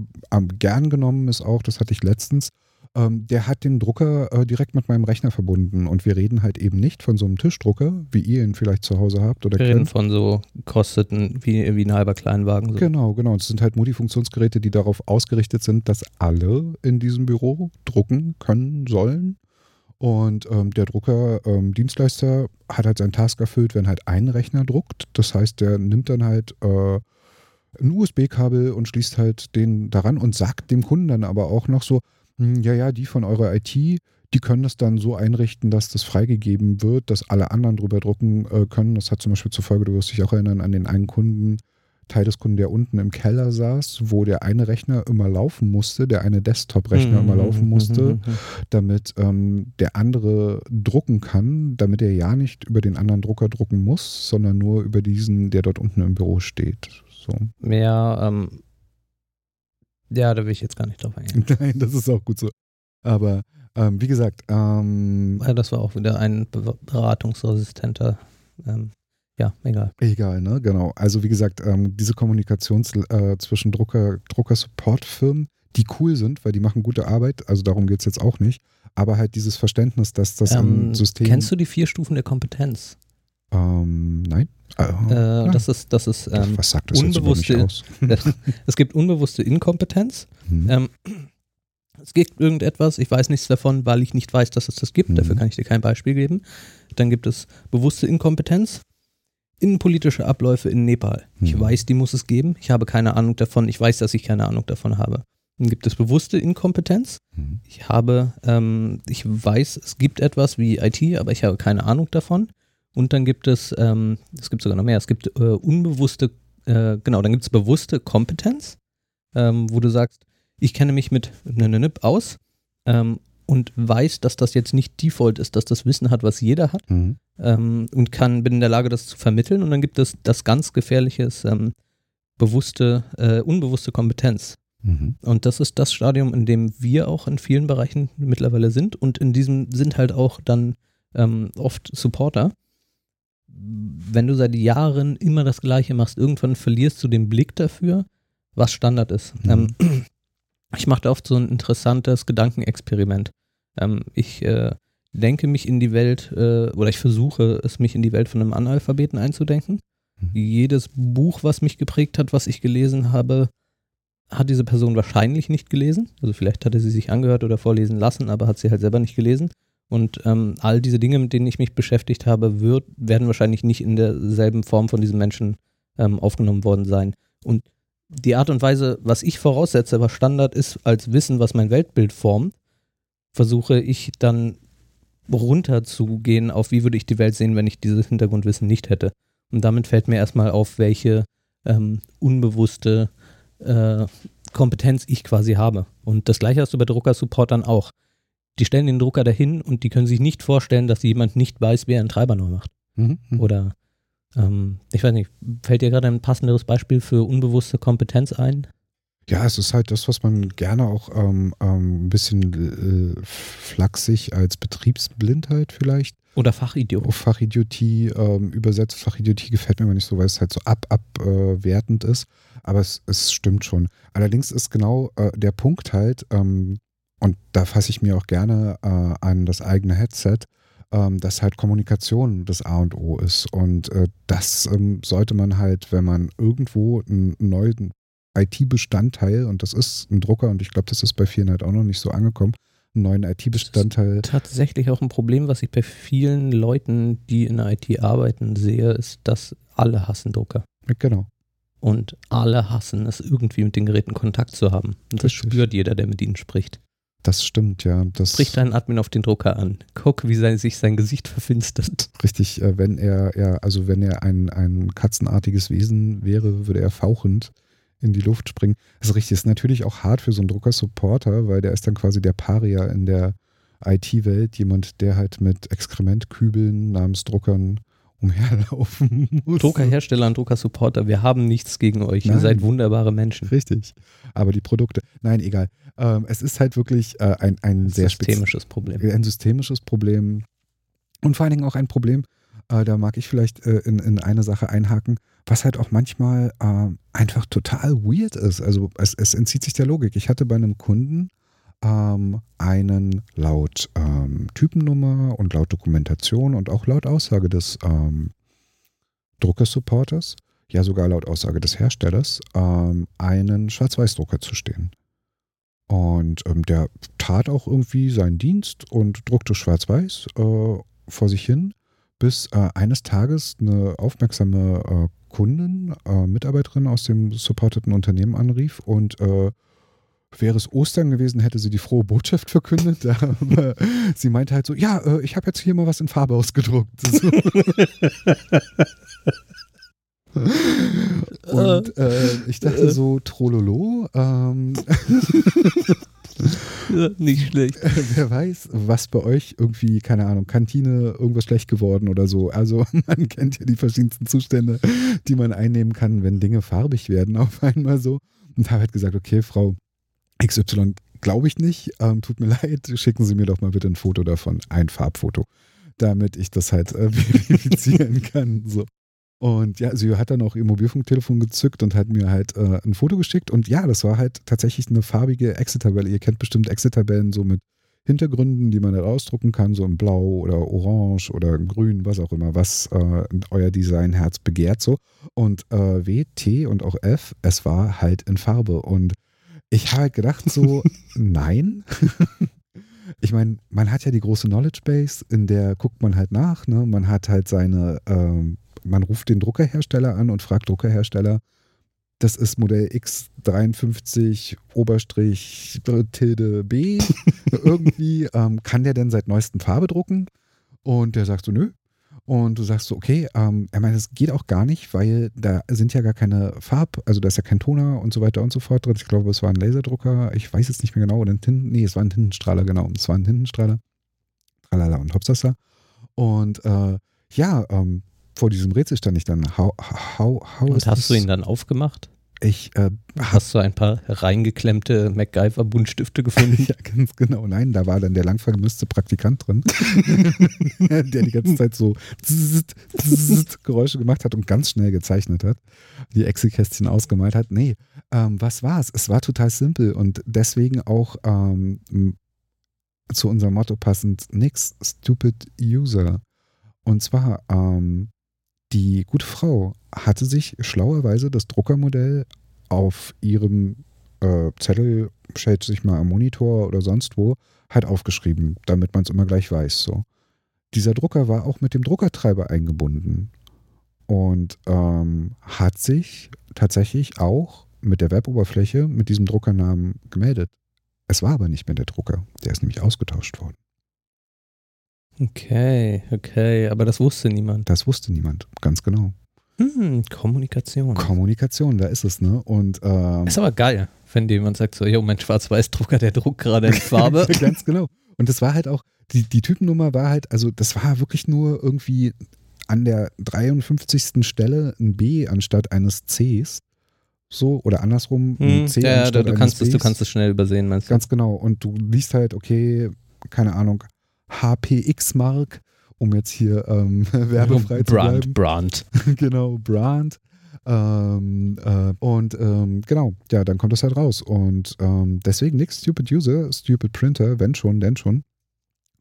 gern genommen ist auch, das hatte ich letztens, ähm, der hat den Drucker äh, direkt mit meinem Rechner verbunden. Und wir reden halt eben nicht von so einem Tischdrucker, wie ihr ihn vielleicht zu Hause habt. Oder wir reden von so kosteten wie, wie ein halber Kleinwagen. So. Genau, genau. Es sind halt Multifunktionsgeräte, die darauf ausgerichtet sind, dass alle in diesem Büro drucken können sollen. Und ähm, der Drucker-Dienstleister ähm, hat halt seinen Task erfüllt, wenn halt ein Rechner druckt. Das heißt, der nimmt dann halt äh, ein USB-Kabel und schließt halt den daran und sagt dem Kunden dann aber auch noch so, ja, ja, die von eurer IT, die können das dann so einrichten, dass das freigegeben wird, dass alle anderen drüber drucken äh, können. Das hat zum Beispiel zur Folge, du wirst dich auch erinnern an den einen Kunden, Teil des Kunden, der unten im Keller saß, wo der eine Rechner immer laufen musste, der eine Desktop-Rechner immer laufen musste, damit ähm, der andere drucken kann, damit er ja nicht über den anderen Drucker drucken muss, sondern nur über diesen, der dort unten im Büro steht. So. Mehr, ähm, ja, da will ich jetzt gar nicht drauf eingehen. Nein, das ist auch gut so. Aber ähm, wie gesagt, ähm, Ja, das war auch wieder ein be- beratungsresistenter. Ähm, ja, egal. Egal, ne? Genau. Also wie gesagt, ähm, diese Kommunikation äh, zwischen Drucker, Drucker-Support-Firmen, die cool sind, weil die machen gute Arbeit, also darum geht es jetzt auch nicht, aber halt dieses Verständnis, dass das Ähm, ein System. Kennst du die vier Stufen der Kompetenz? Ähm, nein. Äh, Äh, das ist, das ist ähm, was sagt das jetzt über mich unbewusste- aus? es gibt unbewusste Inkompetenz. Hm. Ähm, es gibt irgendetwas, ich weiß nichts davon, weil ich nicht weiß, dass es das gibt. Mhm. Dafür kann ich dir kein Beispiel geben. Dann gibt es bewusste Inkompetenz. Innenpolitische Abläufe in Nepal. Ich Mhm. weiß, die muss es geben. Ich habe keine Ahnung davon. Ich weiß, dass ich keine Ahnung davon habe. Dann gibt es bewusste Inkompetenz. Hm. Ich habe, ähm, ich weiß, es gibt etwas wie IT, aber ich habe keine Ahnung davon. Und dann gibt es, ähm, es gibt sogar noch mehr, es gibt äh, unbewusste, äh, genau, dann gibt es bewusste Kompetenz, ähm, wo du sagst, ich kenne mich mit NNNIP aus ähm, und weiß, dass das jetzt nicht Default ist, dass das Wissen hat, was jeder hat Hm. ähm, und kann, bin in der Lage, das zu vermitteln. Und dann gibt es das ganz gefährliche, ist, ähm, bewusste, äh, unbewusste Kompetenz. Mhm. Und das ist das Stadium, in dem wir auch in vielen Bereichen mittlerweile sind. Und in diesem sind halt auch dann ähm, oft Supporter. Wenn du seit Jahren immer das Gleiche machst, irgendwann verlierst du den Blick dafür, was Standard ist. Mhm. Ähm, ich mache oft so ein interessantes Gedankenexperiment. Ähm, ich äh, denke mich in die Welt, äh, oder ich versuche es, mich in die Welt von einem Analphabeten einzudenken. Mhm. Jedes Buch, was mich geprägt hat, was ich gelesen habe, hat diese Person wahrscheinlich nicht gelesen. Also vielleicht hatte sie sich angehört oder vorlesen lassen, aber hat sie halt selber nicht gelesen. Und ähm, all diese Dinge, mit denen ich mich beschäftigt habe, wird, werden wahrscheinlich nicht in derselben Form von diesem Menschen ähm, aufgenommen worden sein. Und die Art und Weise, was ich voraussetze, was Standard ist, als Wissen, was mein Weltbild formt, versuche ich dann runterzugehen auf, wie würde ich die Welt sehen, wenn ich dieses Hintergrundwissen nicht hätte. Und damit fällt mir erstmal auf, welche ähm, unbewusste äh, Kompetenz ich quasi habe. Und das gleiche hast du bei Drucker-Supportern auch. Die stellen den Drucker dahin und die können sich nicht vorstellen, dass jemand nicht weiß, wer einen Treiber neu macht. Mhm. Mhm. Oder ähm, ich weiß nicht, fällt dir gerade ein passenderes Beispiel für unbewusste Kompetenz ein? Ja, es ist halt das, was man gerne auch ähm, ähm, ein bisschen äh, flachsig als Betriebsblindheit vielleicht Oder Fachidiot? auf Fachidiotie ähm, übersetzt. Fachidiotie gefällt mir immer nicht so, weil es halt so ab abwertend ist. Aber es, es stimmt schon. Allerdings ist genau äh, der Punkt halt, ähm, und da fasse ich mir auch gerne äh, an das eigene Headset, ähm, dass halt Kommunikation das A und O ist. Und äh, das ähm, sollte man halt, wenn man irgendwo einen neuen IT-Bestandteil, und das ist ein Drucker, und ich glaube, das ist bei vielen halt auch noch nicht so angekommen, einen neuen IT-Bestandteil. Tatsächlich auch ein Problem, was ich bei vielen Leuten, die in der IT arbeiten, sehe, ist, dass alle hassen Drucker. Genau. Und alle hassen es, irgendwie mit den Geräten Kontakt zu haben. Und das Richtig. spürt jeder, der mit ihnen spricht. Das stimmt, ja. Das Sprich deinen Admin auf den Drucker an. Guck, wie sein, sich sein Gesicht verfinstert. richtig, äh, wenn er, ja, also wenn er ein, ein katzenartiges Wesen wäre, würde er fauchend in die Luft springen. Das ist richtig, ist natürlich auch hart für so einen Drucker-Supporter, weil der ist dann quasi der Paria in der IT-Welt, jemand, der halt mit Exkrementkübeln namens Druckern umherlaufen muss. Druckerhersteller und Druckersupporter, wir haben nichts gegen euch. Ihr Nein. seid wunderbare Menschen. Richtig. Aber die Produkte, nein, egal. Ähm, es ist halt wirklich äh, ein, ein sehr Systemisches Problem. ein systemisches Problem und vor allen Dingen auch ein Problem, äh, da mag ich vielleicht äh, in, in eine Sache einhaken, was halt auch manchmal äh, einfach total weird ist. Also es, es entzieht sich der Logik. Ich hatte bei einem Kunden ähm, einen laut ähm, Typennummer und laut Dokumentation und auch laut Aussage des ähm, Druckersupporters, ja sogar laut Aussage des Herstellers, ähm, einen Schwarz-Weiß-Drucker zu stehen. Und ähm, der tat auch irgendwie seinen Dienst und druckte schwarz-weiß äh, vor sich hin, bis äh, eines Tages eine aufmerksame äh, Kundin, äh, Mitarbeiterin aus dem supporteten Unternehmen anrief und äh, wäre es Ostern gewesen, hätte sie die frohe Botschaft verkündet. Aber sie meinte halt so, ja, äh, ich habe jetzt hier mal was in Farbe ausgedruckt. So. Und äh, ich dachte so, Trololo, ähm, Nicht schlecht. wer weiß, was bei euch irgendwie, keine Ahnung, Kantine, irgendwas schlecht geworden oder so. Also man kennt ja die verschiedensten Zustände, die man einnehmen kann, wenn Dinge farbig werden auf einmal so. Und habe halt gesagt, okay, Frau XY, glaube ich nicht, ähm, tut mir leid, schicken Sie mir doch mal bitte ein Foto davon, ein Farbfoto, damit ich das halt äh, verifizieren kann. So. Und ja, sie hat dann auch ihr Mobilfunktelefon gezückt und hat mir halt äh, ein Foto geschickt. Und ja, das war halt tatsächlich eine farbige Excel-Tabelle. Ihr kennt bestimmt Excel-Tabellen so mit Hintergründen, die man da ausdrucken kann, so in Blau oder Orange oder Grün, was auch immer, was äh, euer Designherz begehrt so. Und äh, W, T und auch F, es war halt in Farbe. Und ich habe halt gedacht so, nein. ich meine, man hat ja die große Knowledge Base, in der guckt man halt nach. Ne? Man hat halt seine, ähm, man ruft den Druckerhersteller an und fragt Druckerhersteller, das ist Modell X53 Oberstrich Tilde B. Irgendwie, ähm, kann der denn seit neuestem Farbe drucken? Und der sagt so, nö. Und du sagst so, okay, ähm, er meint, es geht auch gar nicht, weil da sind ja gar keine Farb, also da ist ja kein Toner und so weiter und so fort drin. Ich glaube, es war ein Laserdrucker, ich weiß jetzt nicht mehr genau, oder ein Tinten, nee, es war ein Tintenstrahler, genau, es war ein Tintenstrahler. Tralala und Hopsasa. Und äh, ja, ähm, vor diesem Rätsel stand ich dann, how, how, how Und hast du das- ihn dann aufgemacht? Ich äh, Hast du ein paar reingeklemmte MacGyver-Buntstifte gefunden? Ja, ganz genau. Nein, da war dann der lang vermisste Praktikant drin, der die ganze Zeit so zzt, zzt Geräusche gemacht hat und ganz schnell gezeichnet hat, die Excel-Kästchen ausgemalt hat. Nee, ähm, was war's? Es war total simpel und deswegen auch ähm, zu unserem Motto passend nix stupid user. Und zwar ähm, die gute Frau hatte sich schlauerweise das Druckermodell auf ihrem äh, Zettel, stellt sich mal am Monitor oder sonst wo, halt aufgeschrieben, damit man es immer gleich weiß. So. Dieser Drucker war auch mit dem Druckertreiber eingebunden und ähm, hat sich tatsächlich auch mit der Weboberfläche mit diesem Druckernamen gemeldet. Es war aber nicht mehr der Drucker, der ist nämlich ausgetauscht worden. Okay, okay, aber das wusste niemand. Das wusste niemand, ganz genau. Hm, Kommunikation. Kommunikation, da ist es, ne? Und ähm, Ist aber geil, wenn jemand sagt so, jo, mein Schwarz-Weiß-Drucker, der druckt gerade in Farbe. Ganz genau. Und das war halt auch, die, die Typennummer war halt, also das war wirklich nur irgendwie an der 53. Stelle ein B anstatt eines Cs. So, oder andersrum, ein Hm, C ja, anstatt du, du, eines kannst es, du Bs. kannst es schnell übersehen, meinst du? Ganz genau. Und du liest halt, okay, keine Ahnung, HPX-Mark, um jetzt hier ähm, werbefrei zu bleiben. Brand, Brand. genau, Brand. Ähm, äh, und ähm, genau, ja, dann kommt das halt raus. Und ähm, deswegen nix Stupid User, Stupid Printer, wenn schon, denn schon.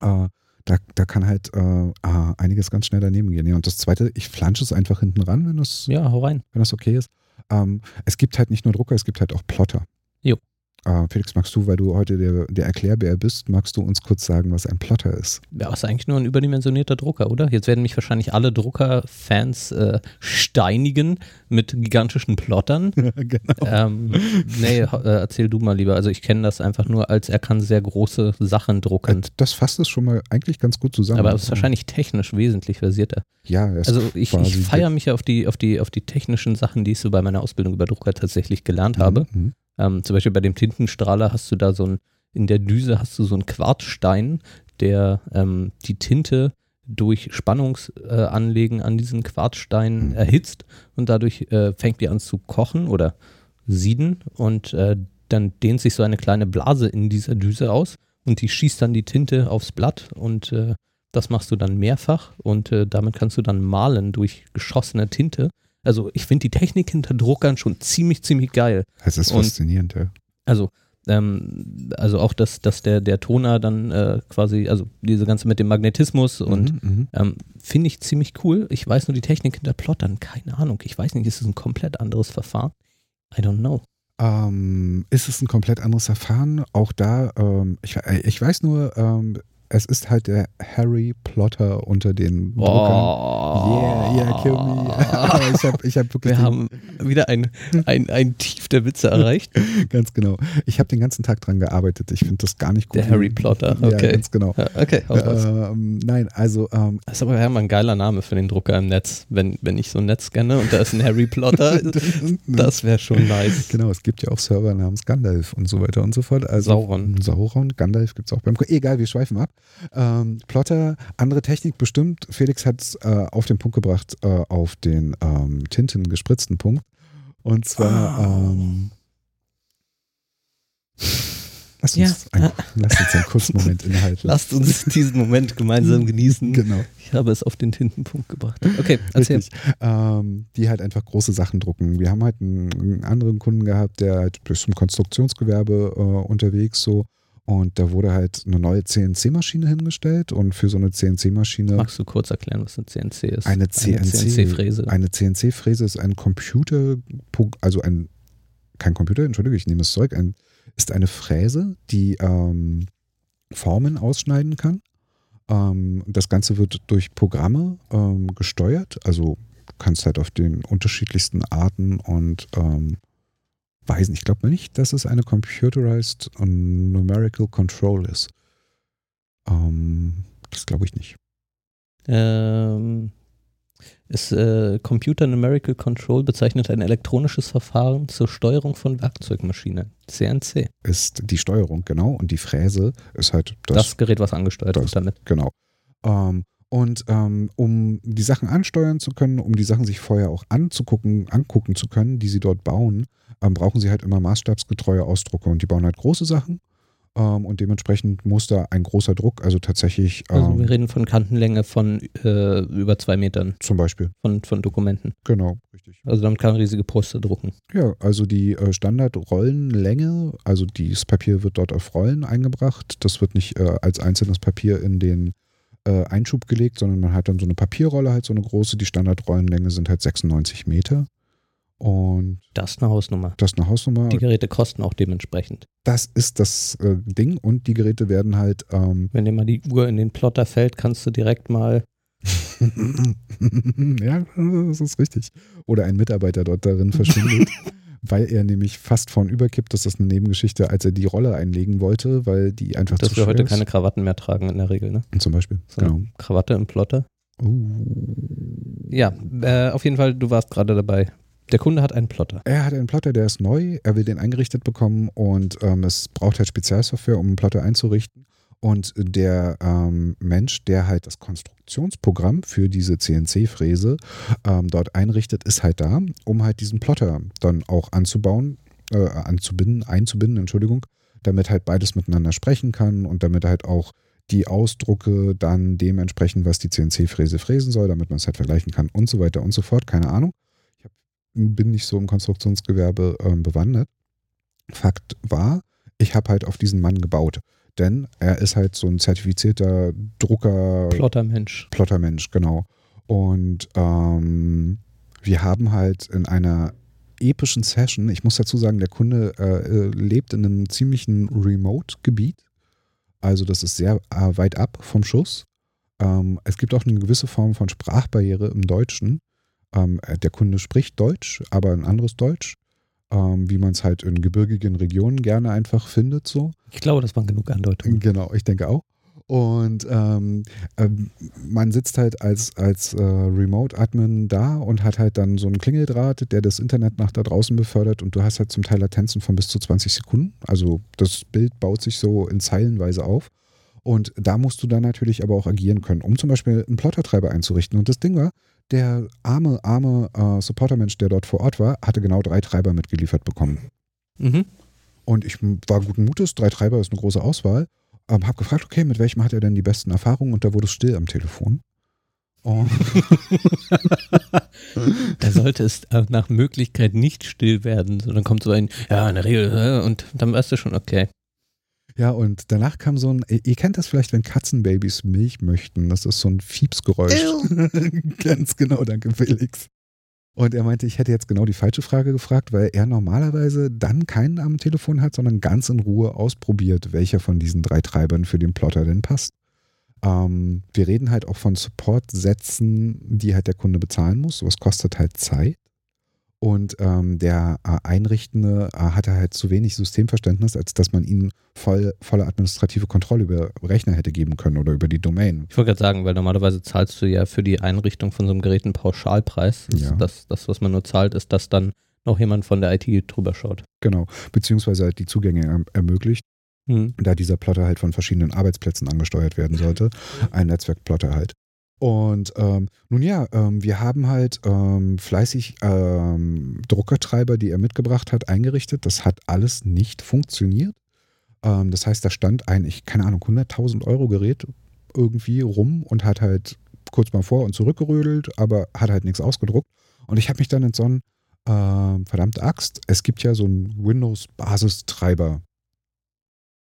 Äh, da, da kann halt äh, ah, einiges ganz schnell daneben gehen. Ja, und das zweite, ich flansche es einfach hinten ran, wenn das, Ja, hau rein. wenn das okay ist. Ähm, es gibt halt nicht nur Drucker, es gibt halt auch Plotter. Jo. Äh, Felix, magst du, weil du heute der, der Erklärbär bist, magst du uns kurz sagen, was ein Plotter ist? Ja, ist eigentlich nur ein überdimensionierter Drucker, oder? Jetzt werden mich wahrscheinlich alle Drucker-Fans äh, steinigen mit gigantischen Plottern. genau. ähm, nee, äh, erzähl du mal lieber. Also ich kenne das einfach nur als, er kann sehr große Sachen drucken. Das fasst es schon mal eigentlich ganz gut zusammen. Aber es ist wahrscheinlich technisch wesentlich versierter. Ja, er ist Also ich, ich feiere mich auf die, auf, die, auf die technischen Sachen, die ich so bei meiner Ausbildung über Drucker tatsächlich gelernt habe. Mhm. Ähm, zum Beispiel bei dem Tintenstrahler hast du da so ein, in der Düse hast du so einen Quarzstein, der ähm, die Tinte durch Spannungsanlegen äh, an diesen Quarzstein erhitzt und dadurch äh, fängt die an zu kochen oder sieden und äh, dann dehnt sich so eine kleine Blase in dieser Düse aus und die schießt dann die Tinte aufs Blatt und äh, das machst du dann mehrfach und äh, damit kannst du dann malen durch geschossene Tinte. Also ich finde die Technik hinter Druckern schon ziemlich, ziemlich geil. Es ist Und- faszinierend, ja. Also, ähm, also auch, dass, dass der, der Toner dann äh, quasi, also diese ganze mit dem Magnetismus und Mhm, mhm. ähm, finde ich ziemlich cool. Ich weiß nur die Technik hinter Plottern, keine Ahnung. Ich weiß nicht, ist es ein komplett anderes Verfahren? I don't know. Ähm, ist es ein komplett anderes Verfahren? Auch da, ähm, ich, äh, ich weiß nur, ähm, es ist halt der Harry Plotter unter den Druckern. Yeah, yeah, kill me. ich habe ich hab wirklich Wir haben wieder ein, ein, ein tief der Witze erreicht. ganz genau. Ich habe den ganzen Tag dran gearbeitet. Ich finde das gar nicht gut. Der Harry Plotter, okay. Ja, ganz genau. Ja, okay, ähm, Nein, also. Ähm, das ist aber ja mal ein geiler Name für den Drucker im Netz. Wenn, wenn ich so ein Netz scanne und da ist ein Harry Plotter, das wäre schon nice. Genau, es gibt ja auch Server namens Gandalf und so weiter und so fort. Also, Sauron. Sauron, Gandalf gibt es auch beim. Egal, wir schweifen ab. Ähm, Plotter, andere Technik bestimmt. Felix hat es äh, auf den Punkt gebracht, äh, auf den ähm, Tinten gespritzten Punkt. Und zwar, oh. ähm, Lass uns, ja. ein, lass uns einen kurzen Moment innehalten. Lasst uns diesen Moment gemeinsam genießen. Genau. Ich habe es auf den Tintenpunkt gebracht. Okay, erzähl. Ähm, die halt einfach große Sachen drucken. Wir haben halt einen, einen anderen Kunden gehabt, der halt bis zum Konstruktionsgewerbe äh, unterwegs so und da wurde halt eine neue CNC-Maschine hingestellt und für so eine CNC-Maschine. Magst du kurz erklären, was eine CNC ist? Eine CNC-Fräse. Eine CNC-Fräse ist ein Computer, also ein, kein Computer, entschuldige, ich nehme das Zeug, ein, ist eine Fräse, die ähm, Formen ausschneiden kann. Ähm, das Ganze wird durch Programme ähm, gesteuert, also du kannst halt auf den unterschiedlichsten Arten und ähm, Weisen. Ich glaube nicht, dass es eine Computerized Numerical Control ist. Ähm, das glaube ich nicht. Ähm, ist, äh, Computer Numerical Control bezeichnet ein elektronisches Verfahren zur Steuerung von Werkzeugmaschinen. CNC. Ist die Steuerung, genau. Und die Fräse ist halt das, das Gerät, was angesteuert das, wird damit. Genau. Ähm, und ähm, um die Sachen ansteuern zu können, um die Sachen sich vorher auch anzugucken, angucken zu können, die sie dort bauen, ähm, brauchen sie halt immer maßstabsgetreue Ausdrucke. Und die bauen halt große Sachen. Ähm, und dementsprechend muss da ein großer Druck, also tatsächlich. also wir ähm, reden von Kantenlänge von äh, über zwei Metern. Zum Beispiel. Von, von Dokumenten. Genau, richtig. Also damit kann man riesige Poster drucken. Ja, also die äh, Standardrollenlänge, also das Papier wird dort auf Rollen eingebracht. Das wird nicht äh, als einzelnes Papier in den äh, Einschub gelegt, sondern man hat dann so eine Papierrolle, halt so eine große. Die Standardrollenlänge sind halt 96 Meter. Und das ist eine Hausnummer. Das ist eine Hausnummer. Die Geräte kosten auch dementsprechend. Das ist das äh, Ding und die Geräte werden halt. Ähm Wenn dir mal die Uhr in den Plotter fällt, kannst du direkt mal. ja, das ist richtig. Oder ein Mitarbeiter dort darin verschwindet. weil er nämlich fast vorn überkippt. Das ist eine Nebengeschichte, als er die Rolle einlegen wollte, weil die einfach Dass zu wir heute ist. keine Krawatten mehr tragen in der Regel, ne? Zum Beispiel, so genau. Krawatte im Plotter. Uh. Ja, äh, auf jeden Fall, du warst gerade dabei. Der Kunde hat einen Plotter. Er hat einen Plotter, der ist neu, er will den eingerichtet bekommen und ähm, es braucht halt Spezialsoftware, um einen Plotter einzurichten. Und der ähm, Mensch, der halt das Konstruktionsprogramm für diese CNC-Fräse ähm, dort einrichtet, ist halt da, um halt diesen Plotter dann auch anzubauen, äh, anzubinden, einzubinden, Entschuldigung, damit halt beides miteinander sprechen kann und damit halt auch die Ausdrucke dann dementsprechend, was die CNC-Fräse fräsen soll, damit man es halt vergleichen kann und so weiter und so fort. Keine Ahnung. Ich hab, bin nicht so im Konstruktionsgewerbe äh, bewandert. Fakt war, ich habe halt auf diesen Mann gebaut. Denn er ist halt so ein zertifizierter Drucker. Plottermensch. Plottermensch, genau. Und ähm, wir haben halt in einer epischen Session, ich muss dazu sagen, der Kunde äh, lebt in einem ziemlichen Remote-Gebiet. Also das ist sehr äh, weit ab vom Schuss. Ähm, es gibt auch eine gewisse Form von Sprachbarriere im Deutschen. Ähm, der Kunde spricht Deutsch, aber ein anderes Deutsch ähm, wie man es halt in gebirgigen Regionen gerne einfach findet. So. Ich glaube, das waren genug Andeutungen. Genau, ich denke auch. Und ähm, äh, man sitzt halt als, als äh, Remote-Admin da und hat halt dann so einen Klingeldraht, der das Internet nach da draußen befördert und du hast halt zum Teil Latenzen von bis zu 20 Sekunden. Also das Bild baut sich so in Zeilenweise auf. Und da musst du dann natürlich aber auch agieren können, um zum Beispiel einen Plottertreiber einzurichten. Und das Ding war, der arme, arme äh, Supportermensch, der dort vor Ort war, hatte genau drei Treiber mitgeliefert bekommen. Mhm. Und ich war guten Mutes, drei Treiber ist eine große Auswahl. Ähm, hab gefragt, okay, mit welchem hat er denn die besten Erfahrungen? Und da wurde es still am Telefon. Oh. da sollte es nach Möglichkeit nicht still werden, sondern kommt so ein, ja, in der Regel, und dann weißt du schon, okay. Ja, und danach kam so ein, ihr kennt das vielleicht, wenn Katzenbabys Milch möchten. Das ist so ein Fiepsgeräusch. Ganz genau, danke Felix. Und er meinte, ich hätte jetzt genau die falsche Frage gefragt, weil er normalerweise dann keinen am Telefon hat, sondern ganz in Ruhe ausprobiert, welcher von diesen drei Treibern für den Plotter denn passt. Ähm, wir reden halt auch von Support-Sätzen, die halt der Kunde bezahlen muss. Sowas kostet halt Zeit. Und ähm, der äh, Einrichtende äh, hatte halt zu wenig Systemverständnis, als dass man ihnen voll, volle administrative Kontrolle über Rechner hätte geben können oder über die Domain. Ich wollte gerade sagen, weil normalerweise zahlst du ja für die Einrichtung von so einem Gerät einen Pauschalpreis. Das, Ja. das, das, was man nur zahlt, ist, dass dann noch jemand von der IT drüber schaut. Genau. Beziehungsweise halt die Zugänge erm- ermöglicht, Hm. da dieser Plotter halt von verschiedenen Arbeitsplätzen angesteuert werden sollte. Ein Netzwerkplotter halt. Und ähm, nun ja, ähm, wir haben halt ähm, fleißig ähm, Druckertreiber, die er mitgebracht hat, eingerichtet. Das hat alles nicht funktioniert. Ähm, das heißt, da stand ein, ich keine Ahnung, 100.000 Euro Gerät irgendwie rum und hat halt kurz mal vor und zurückgerödelt, aber hat halt nichts ausgedruckt. Und ich habe mich dann entsonnen, ähm, verdammte Axt, es gibt ja so einen Windows-Basistreiber,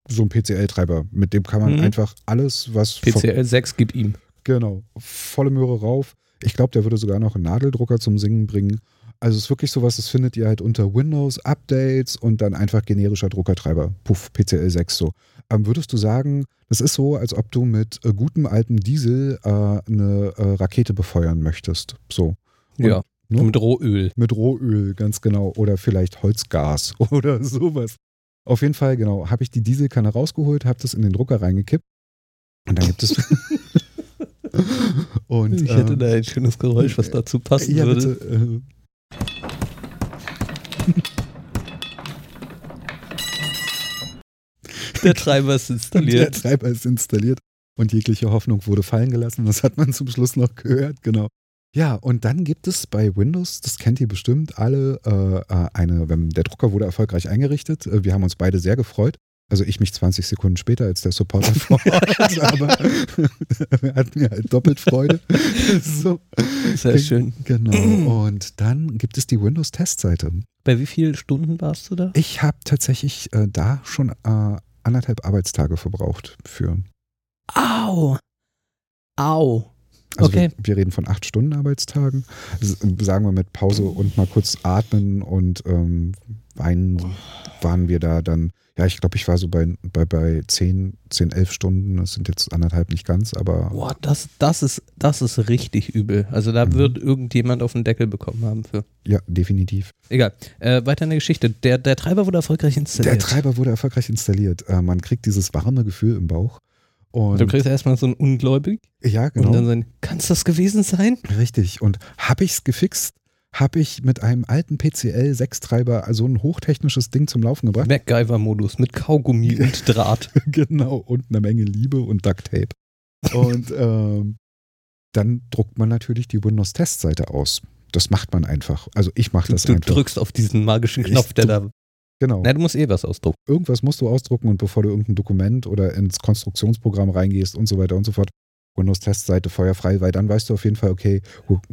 so einen PCL-Treiber, mit dem kann man Mhm. einfach alles, was PCL 6 gib ihm. Genau, volle Möhre rauf. Ich glaube, der würde sogar noch einen Nadeldrucker zum Singen bringen. Also es ist wirklich sowas, das findet ihr halt unter Windows, Updates und dann einfach generischer Druckertreiber. Puff, PCL 6 so. Ähm, würdest du sagen, das ist so, als ob du mit äh, gutem altem Diesel äh, eine äh, Rakete befeuern möchtest. So. Und Ja. nur Mit Rohöl. mit Rohöl, ganz genau. Oder vielleicht Holzgas oder sowas. Auf jeden Fall, genau, habe ich die Dieselkanne rausgeholt, habe das in den Drucker reingekippt. Und dann gibt es. und, Ich hätte ähm, da ein schönes Geräusch, was dazu passen ja, würde. bitte. Äh, Der Treiber ist der installiert. Treiber ist installiert und jegliche Hoffnung wurde fallen gelassen. Das hat man zum Schluss noch gehört, genau. Ja, und dann gibt es bei Windows, das kennt ihr bestimmt alle, äh, äh, eine, der Drucker wurde erfolgreich eingerichtet. Äh, Wir haben uns beide sehr gefreut. Also ich mich 20 Sekunden später als der Supporter vor Ort, aber hat mir halt doppelt Freude. so, Sehr schön. genau. Und dann gibt es die Windows-Testseite. Bei wie vielen Stunden warst du da? Ich habe tatsächlich äh, da schon äh, anderthalb Arbeitstage verbraucht für. Au! Au! Also Okay. wir, wir reden von acht Stunden Arbeitstagen. Sagen wir mit Pause und mal kurz atmen und ähm, weinen waren wir da dann, ja, ich glaube, ich war so bei, bei, bei 10, 10, 11 Stunden. Das sind jetzt anderthalb nicht ganz, aber Boah, das, das, ist, das ist richtig übel. Also da Mhm. wird irgendjemand auf den Deckel bekommen haben für. ja, definitiv. Egal. Äh, weiter in der Geschichte. Der, der Treiber wurde erfolgreich installiert. Der Treiber wurde erfolgreich installiert. Äh, man kriegt dieses warme Gefühl im Bauch. Und Du kriegst erstmal so ein Ungläubig ja, und dann genau. so ein, kann es das gewesen sein? Richtig. Und habe ich es gefixt? Habe ich mit einem alten PCL 6-Treiber also ein hochtechnisches Ding zum Laufen gebracht? MacGyver-Modus mit Kaugummi und Draht. genau, und eine Menge Liebe und Duct Tape. Und ähm, dann druckt man natürlich die Windows-Testseite aus. Das macht man einfach. Also ich mache Du, das du einfach. drückst auf diesen magischen Ich Knopf, der da. Genau. Na, du musst eh was ausdrucken. Irgendwas musst du ausdrucken und bevor du irgendein Dokument oder ins Konstruktionsprogramm reingehst und so weiter und so fort, Windows-Testseite feuerfrei, weil dann weißt du auf jeden Fall, okay,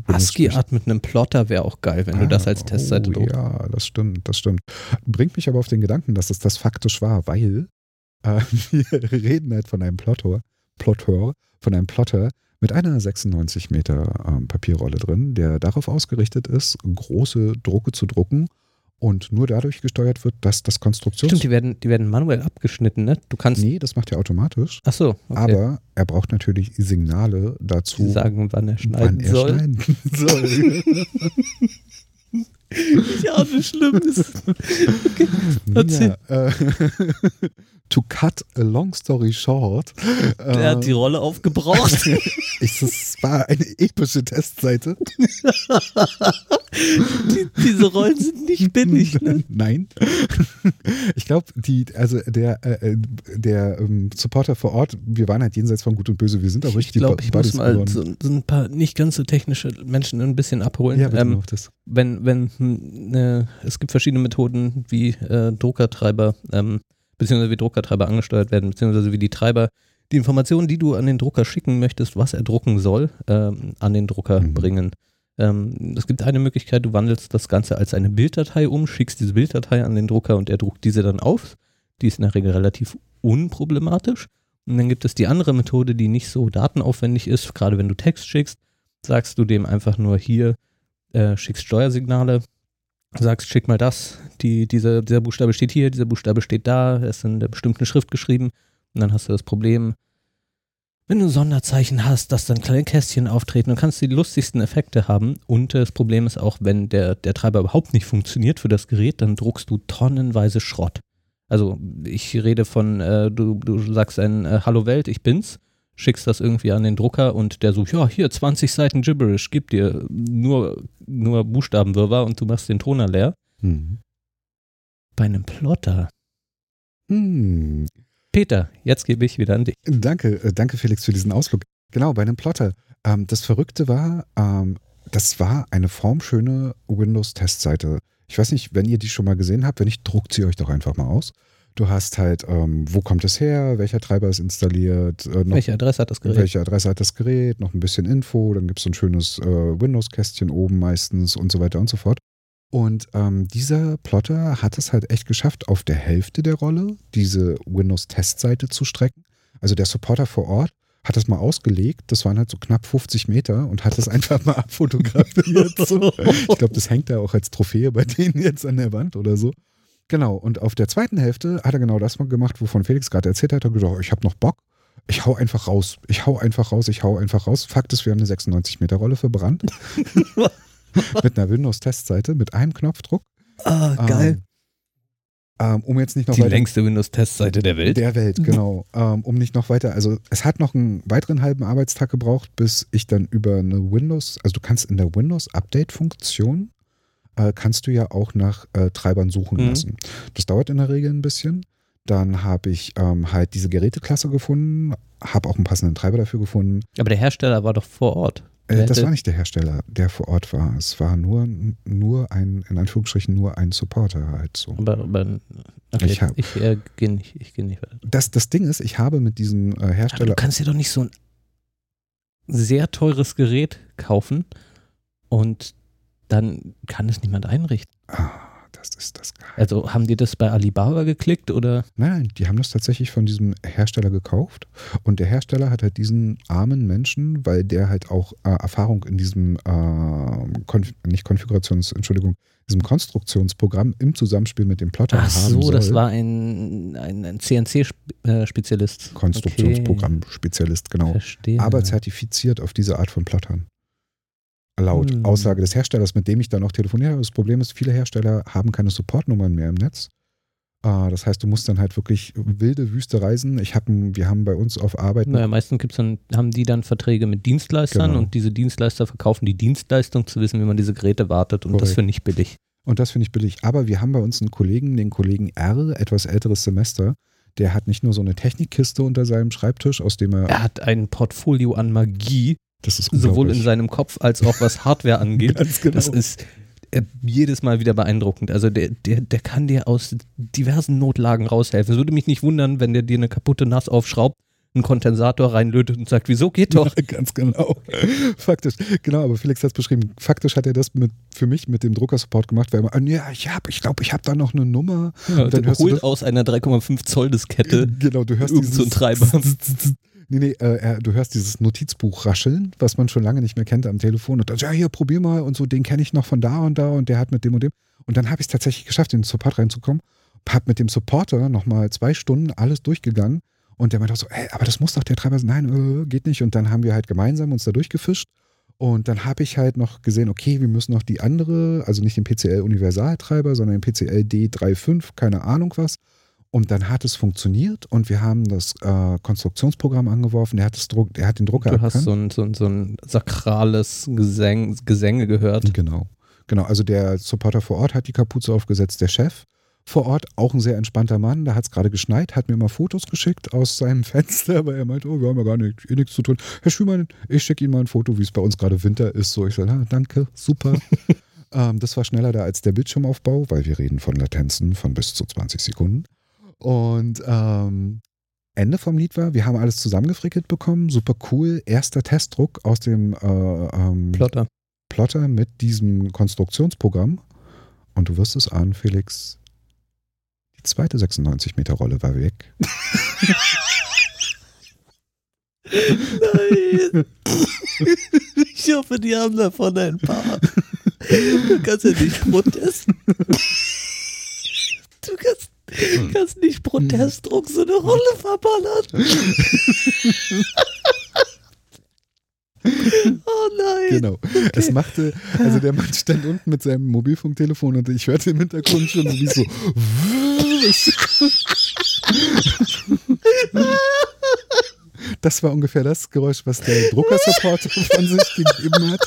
ASCII-Art mit einem Plotter wäre auch geil, wenn du das als Testseite oh, druckst. Ja, das stimmt, das stimmt. Bringt mich aber auf den Gedanken, dass es das faktisch war, weil äh, wir reden halt von einem Plotter, Plotter, von einem Plotter mit einer 96 Meter ähm, Papierrolle drin, der darauf ausgerichtet ist, große Drucke zu drucken und nur dadurch gesteuert wird, dass das Konstruktions... Stimmt, die werden, die werden manuell abgeschnitten, ne? Du kannst. nee, das macht er automatisch, Ach so, okay. aber er braucht natürlich Signale dazu, sagen, wann er schneiden wann er soll. schneiden soll. Ja, wie schlimm ist. Okay, erzähl. Ja, äh, to cut a long story short. Der hat die äh, Rolle aufgebraucht. ich, es war eine epische Testseite. die, diese Rollen sind nicht billig, ne? Nein. Ich glaube, die, also der, äh, der ähm, Supporter vor Ort, wir waren halt jenseits von Gut und Böse, wir sind auch Ich richtig glaube, die ich muss mal so, so ein paar nicht ganz so technische Menschen ein bisschen abholen. Ja, bitte ähm, das. wenn, wenn, äh, es gibt verschiedene Methoden, wie äh, Druckertreiber, ähm, beziehungsweise wie Druckertreiber angesteuert werden, beziehungsweise wie die Treiber die Informationen, die du an den Drucker schicken möchtest, was er drucken soll, ähm, an den Drucker Mhm. bringen. Ähm, es gibt eine Möglichkeit, du wandelst das Ganze als eine Bilddatei um, schickst diese Bilddatei an den Drucker und er druckt diese dann auf. Die ist in der Regel relativ unproblematisch. Und dann gibt es die andere Methode, die nicht so datenaufwendig ist, gerade wenn du Text schickst, sagst du dem einfach nur hier, äh, schickst Steuersignale, sagst, schick mal das, die, dieser, dieser Buchstabe steht hier, dieser Buchstabe steht da, er ist in der bestimmten Schrift geschrieben und dann hast du das Problem, wenn du Sonderzeichen hast, dass dann kleine Kästchen auftreten und kannst die lustigsten Effekte haben. Und das Problem ist auch, wenn der, der Treiber überhaupt nicht funktioniert für das Gerät, dann druckst du tonnenweise Schrott. Also ich rede von, äh, du, du sagst ein äh, Hallo Welt, ich bin's, schickst das irgendwie an den Drucker und der so, ja, hier 20 Seiten Gibberish, gib dir nur, nur Buchstabenwirrwarr und du machst den Toner leer. Hm. Bei einem Plotter. Hm. Peter, jetzt gebe ich wieder an dich. Danke, äh, danke Felix für diesen Ausflug. Genau, bei einem Plotter. Ähm, das Verrückte war, ähm, das war eine formschöne Windows-Testseite. Ich weiß nicht, wenn ihr die schon mal gesehen habt, wenn nicht, druckt sie euch doch einfach mal aus. Du hast halt, ähm, wo kommt es her, welcher Treiber ist installiert, äh, noch, Welche Adresse hat das Gerät? welche Adresse hat das Gerät, noch ein bisschen Info, dann gibt es so ein schönes äh, Windows-Kästchen oben meistens und so weiter und so fort. Und ähm, dieser Plotter hat es halt echt geschafft, auf der Hälfte der Rolle diese Windows-Testseite zu strecken. Also der Supporter vor Ort hat das mal ausgelegt, das waren halt so knapp 50 Meter und hat das einfach mal abfotografiert. So. Ich glaube, das hängt da auch als Trophäe bei denen jetzt an der Wand oder so. Genau, und auf der zweiten Hälfte hat er genau das mal gemacht, wovon Felix gerade erzählt hat. Er hat gesagt, oh, ich habe noch Bock. Ich hau einfach raus. Ich hau einfach raus, ich hau einfach raus. Fakt ist, wir haben eine 96-Meter-Rolle verbrannt. mit einer Windows-Testseite, mit einem Knopfdruck. Ah, geil. Ähm, ähm, um jetzt nicht noch Die weiter. längste Windows-Testseite der Welt. Der Welt, genau. ähm, um nicht noch weiter. Also, es hat noch einen weiteren halben Arbeitstag gebraucht, bis ich dann über eine Windows, also du kannst in der Windows-Update-Funktion, äh, kannst du ja auch nach äh, Treibern suchen Mhm. lassen. Das dauert in der Regel ein bisschen. Dann habe ich ähm, halt diese Geräteklasse gefunden, habe auch einen passenden Treiber dafür gefunden. Aber der Hersteller war doch vor Ort. Äh, das war nicht der Hersteller, der vor Ort war. Es war nur, nur ein, in Anführungsstrichen, nur ein Supporter halt so. Aber, aber okay, Ich ich, hab- äh, gehe nicht, ich geh nicht weiter. Das, das Ding ist, ich habe mit diesem äh, Aber du Hersteller. kannst dir doch nicht so ein sehr teures Gerät kaufen und dann kann es niemand einrichten. Ah, das ist das Geheimnis. Also haben die das bei Alibaba geklickt oder? Nein, nein, die haben das tatsächlich von diesem Hersteller gekauft. Und der Hersteller hat halt diesen armen Menschen, weil der halt auch äh, Erfahrung in diesem, äh, Konf nicht Konfigurations, Entschuldigung, diesem Konstruktionsprogramm im Zusammenspiel mit dem Plotter Ach haben so, soll. das war ein, ein, ein CNC-Spezialist. Konstruktionsprogramm-Spezialist, genau. Verstehe. aber zertifiziert auf diese Art von Plottern. Laut Hm. Aussage des Herstellers, mit dem ich dann auch telefoniere. Das Problem ist, viele Hersteller haben keine Supportnummern mehr im Netz. Äh, Das heißt, du musst dann halt wirklich wilde Wüste reisen. Ich hab, wir haben bei uns auf Arbeit Naja, meistens gibt's dann, haben die dann Verträge mit Dienstleistern Genau. und diese Dienstleister verkaufen die Dienstleistung zu wissen, wie man diese Geräte wartet und das Korrekt. für nicht billig. und das finde ich billig. Aber wir haben bei uns einen Kollegen, den Kollegen R, etwas älteres Semester. Der hat nicht nur so eine Technikkiste unter seinem Schreibtisch, aus dem er. Er hat ein Portfolio an Magie, das ist sowohl in seinem Kopf als auch was Hardware angeht. Ganz genau. Das ist äh, jedes Mal wieder beeindruckend. Also der, der, der kann dir aus diversen Notlagen raushelfen. Es würde mich nicht wundern, wenn der dir eine kaputte NAS aufschraubt, einen Kondensator reinlötet und sagt, wieso geht doch? Ja, ganz genau. Faktisch. Genau, aber Felix hat es beschrieben. Faktisch hat er das mit, für mich mit dem Druckersupport gemacht, weil er immer, ja, ich habe, ich glaube, ich habe da noch eine Nummer. Ja, Und dann hörst du holt das- aus einer 3,5 Zoll Diskette. Genau, du hörst dieses so Treiber. Nee, nee, äh, du hörst dieses Notizbuch rascheln, was man schon lange nicht mehr kennt am Telefon. Und dann, ja, hier, probier mal und so, den kenne ich noch von da und da und der hat mit dem und dem. Und dann habe ich es tatsächlich geschafft, in den Support reinzukommen. Hab mit dem Supporter nochmal zwei Stunden alles durchgegangen. Und der meinte auch so, ey, aber das muss doch der Treiber sein. Nein, äh, geht nicht. Und dann haben wir halt gemeinsam uns da durchgefischt. Und dann habe ich halt noch gesehen, okay, wir müssen noch die andere, also nicht den PCL Universaltreiber, sondern den PCL D35, keine Ahnung was. Und dann hat es funktioniert und wir haben das äh, Konstruktionsprogramm angeworfen. Der hat, das Druck, der hat den Drucker Du hast erkannt. so ein, so ein, so ein sakrales Gesang, Gesänge gehört. Genau. Genau, also der Supporter vor Ort hat die Kapuze aufgesetzt, der Chef vor Ort, auch ein sehr entspannter Mann, da hat es gerade geschneit, hat mir mal Fotos geschickt aus seinem Fenster, weil er meinte, oh, wir haben ja gar nicht, eh nichts zu tun. Herr Schümann, ich schicke Ihnen mal ein Foto, wie es bei uns gerade Winter ist. So, ich sage, ah, danke, super. ähm, das war schneller da als der Bildschirmaufbau, weil wir reden von Latenzen von bis zu 20 Sekunden. Und ähm, Ende vom Lied war, wir haben alles zusammengefrickelt bekommen, super cool. Erster Testdruck aus dem äh, ähm, Plotter. Plotter mit diesem Konstruktionsprogramm. Und du wirst es ahnen, Felix. Die zweite 96 Meter Rolle war weg. Nein. Ich hoffe, die haben davon ein paar. Du kannst ja nicht. Du kannst, kannst nicht Protestdruck so eine Rolle verballern. Oh nein. Genau. Es machte, also der Mann stand unten mit seinem Mobilfunktelefon und ich hörte im Hintergrund schon wie so. Das war ungefähr das Geräusch, was der Druckersupport von sich gegeben hat.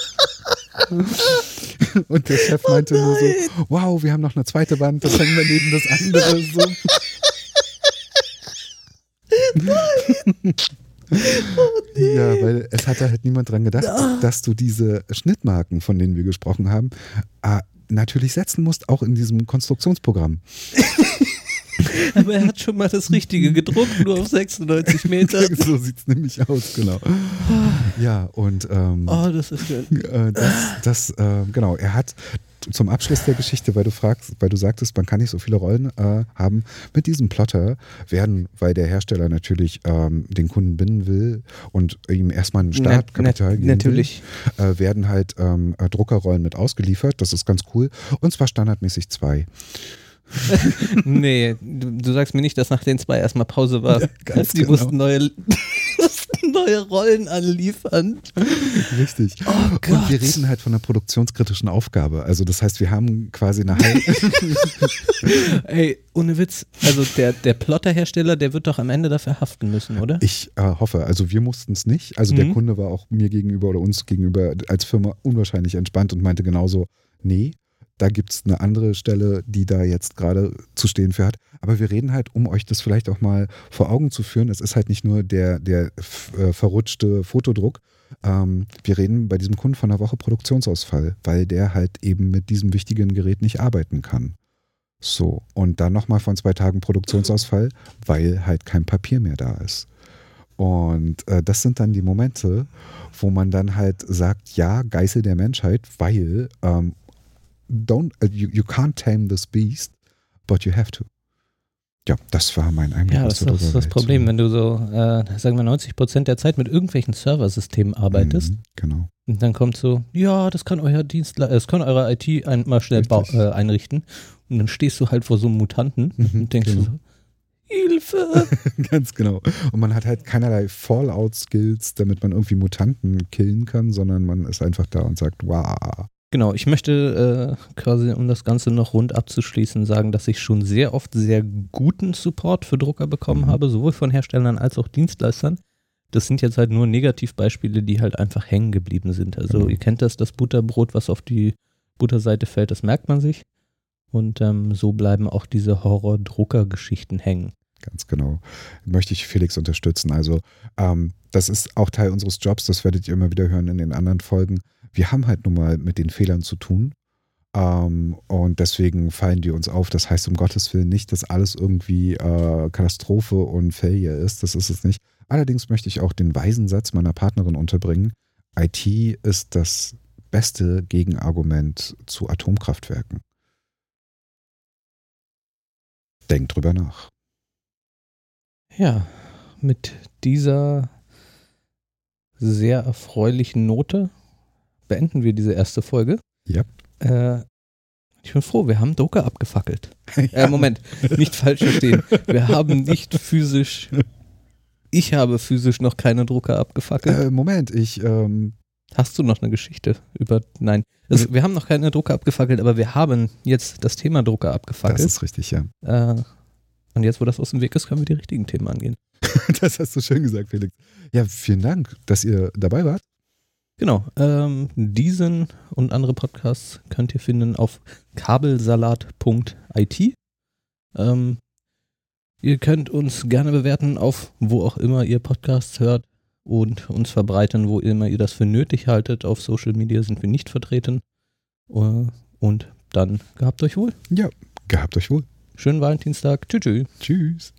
Und der Chef meinte nur so, wow, wir haben noch eine zweite Wand, das hängen wir neben das andere. So. Ja, weil es hatte halt niemand dran gedacht, dass du diese Schnittmarken, von denen wir gesprochen haben, äh, natürlich setzen musst, auch in diesem Konstruktionsprogramm. Aber er hat schon mal das Richtige gedruckt, nur auf 96 Meter. so sieht es nämlich aus, genau. Ja, und ähm, Oh, das ist schön. äh, das, das äh, genau, er hat zum Abschluss der Geschichte, weil du fragst, weil du sagtest, man kann nicht so viele Rollen äh, haben, mit diesem Plotter werden, weil der Hersteller natürlich ähm, den Kunden binden will und ihm erstmal ein Startkapital Nat- geben natürlich. will, äh, werden halt ähm, äh, Druckerrollen mit ausgeliefert. Das ist ganz cool. Und zwar standardmäßig zwei. Nee, du, du sagst mir nicht, dass nach den zwei erstmal Pause war. Ja, die genau. mussten neue, neue Rollen anliefern. Richtig. Oh Und wir reden halt von einer produktionskritischen Aufgabe. Also das heißt, wir haben quasi eine halbe. Ey, ohne Witz. Also der, der Plotterhersteller, der wird doch am Ende dafür haften müssen, oder? Ich äh, hoffe, also wir mussten es nicht. Also der Mhm. Kunde war auch mir gegenüber oder uns gegenüber als Firma unwahrscheinlich entspannt und meinte genauso, nee, da gibt es eine andere Stelle, die da jetzt gerade zu stehen für hat. Aber wir reden halt, um euch das vielleicht auch mal vor Augen zu führen, es ist halt nicht nur der, der äh, verrutschte Fotodruck. Ähm, wir reden bei diesem Kunden von einer Woche Produktionsausfall, weil der halt eben mit diesem wichtigen Gerät nicht arbeiten kann. So, und dann nochmal von zwei Tagen Produktionsausfall, weil halt kein Papier mehr da ist. Und äh, das sind dann die Momente, wo man dann halt sagt, ja, Geißel der Menschheit, weil ähm, don't, äh, you, you can't tame this beast, but you have to. Ja, das war mein Einblick. Ja, das ist das Druckerwelt. Problem, wenn du so, äh, sagen wir 90 Prozent der Zeit mit irgendwelchen Serversystemen arbeitest. Mhm, genau. Und dann kommt so, ja, das kann euer Dienstleister, das kann eure IT ein, mal schnell äh, einrichten. Und dann stehst du halt vor so einem Mutanten Mhm, und denkst genau. du so, Hilfe! Ganz genau. Und man hat halt keinerlei Fallout-Skills, damit man irgendwie Mutanten killen kann, sondern man ist einfach da und sagt, wow. Genau, ich möchte äh, quasi, um das Ganze noch rund abzuschließen, sagen, dass ich schon sehr oft sehr guten Support für Drucker bekommen Mhm. habe, sowohl von Herstellern als auch Dienstleistern. Das sind jetzt halt nur Negativbeispiele, die halt einfach hängen geblieben sind. Also Genau. ihr kennt das, das Butterbrot, was auf die Butterseite fällt, das merkt man sich. Und ähm, so bleiben auch diese Horror-Drucker-Geschichten hängen. Ganz genau. Möchte ich Felix unterstützen. Also, ähm, das ist auch Teil unseres Jobs, das werdet ihr immer wieder hören in den anderen Folgen. Wir haben halt nun mal mit den Fehlern zu tun. Ähm, und deswegen fallen die uns auf. Das heißt um Gottes Willen nicht, dass alles irgendwie äh, Katastrophe und Failure ist. Das ist es nicht. Allerdings möchte ich auch den weisen Satz meiner Partnerin unterbringen. IT ist das beste Gegenargument zu Atomkraftwerken. Denkt drüber nach. Ja, mit dieser sehr erfreulichen Note beenden wir diese erste Folge. Ja. Äh, ich bin froh, wir haben Drucker abgefackelt. Äh, Moment, nicht falsch verstehen. Wir haben nicht physisch, ich habe physisch noch keine Drucker abgefackelt. Äh, Moment, ich ähm, Hast du noch eine Geschichte über, nein. Also, wir haben noch keine Drucker abgefackelt, aber wir haben jetzt das Thema Drucker Das abgefackelt. ist richtig, ja. Äh, und jetzt, wo das aus dem Weg ist, können wir die richtigen Themen angehen. Das hast du schön gesagt, Felix. Ja, vielen Dank, dass ihr dabei wart. Genau, ähm, diesen und andere Podcasts könnt ihr finden auf kabelsalat.it. Ähm, ihr könnt uns gerne bewerten auf wo auch immer ihr Podcasts hört und uns verbreiten, wo immer ihr das für nötig haltet. Auf Social Media sind wir nicht vertreten. Äh, Und dann gehabt euch wohl. Ja, gehabt euch wohl. Schönen Valentinstag. Tschüss. tschüss. Tschüss.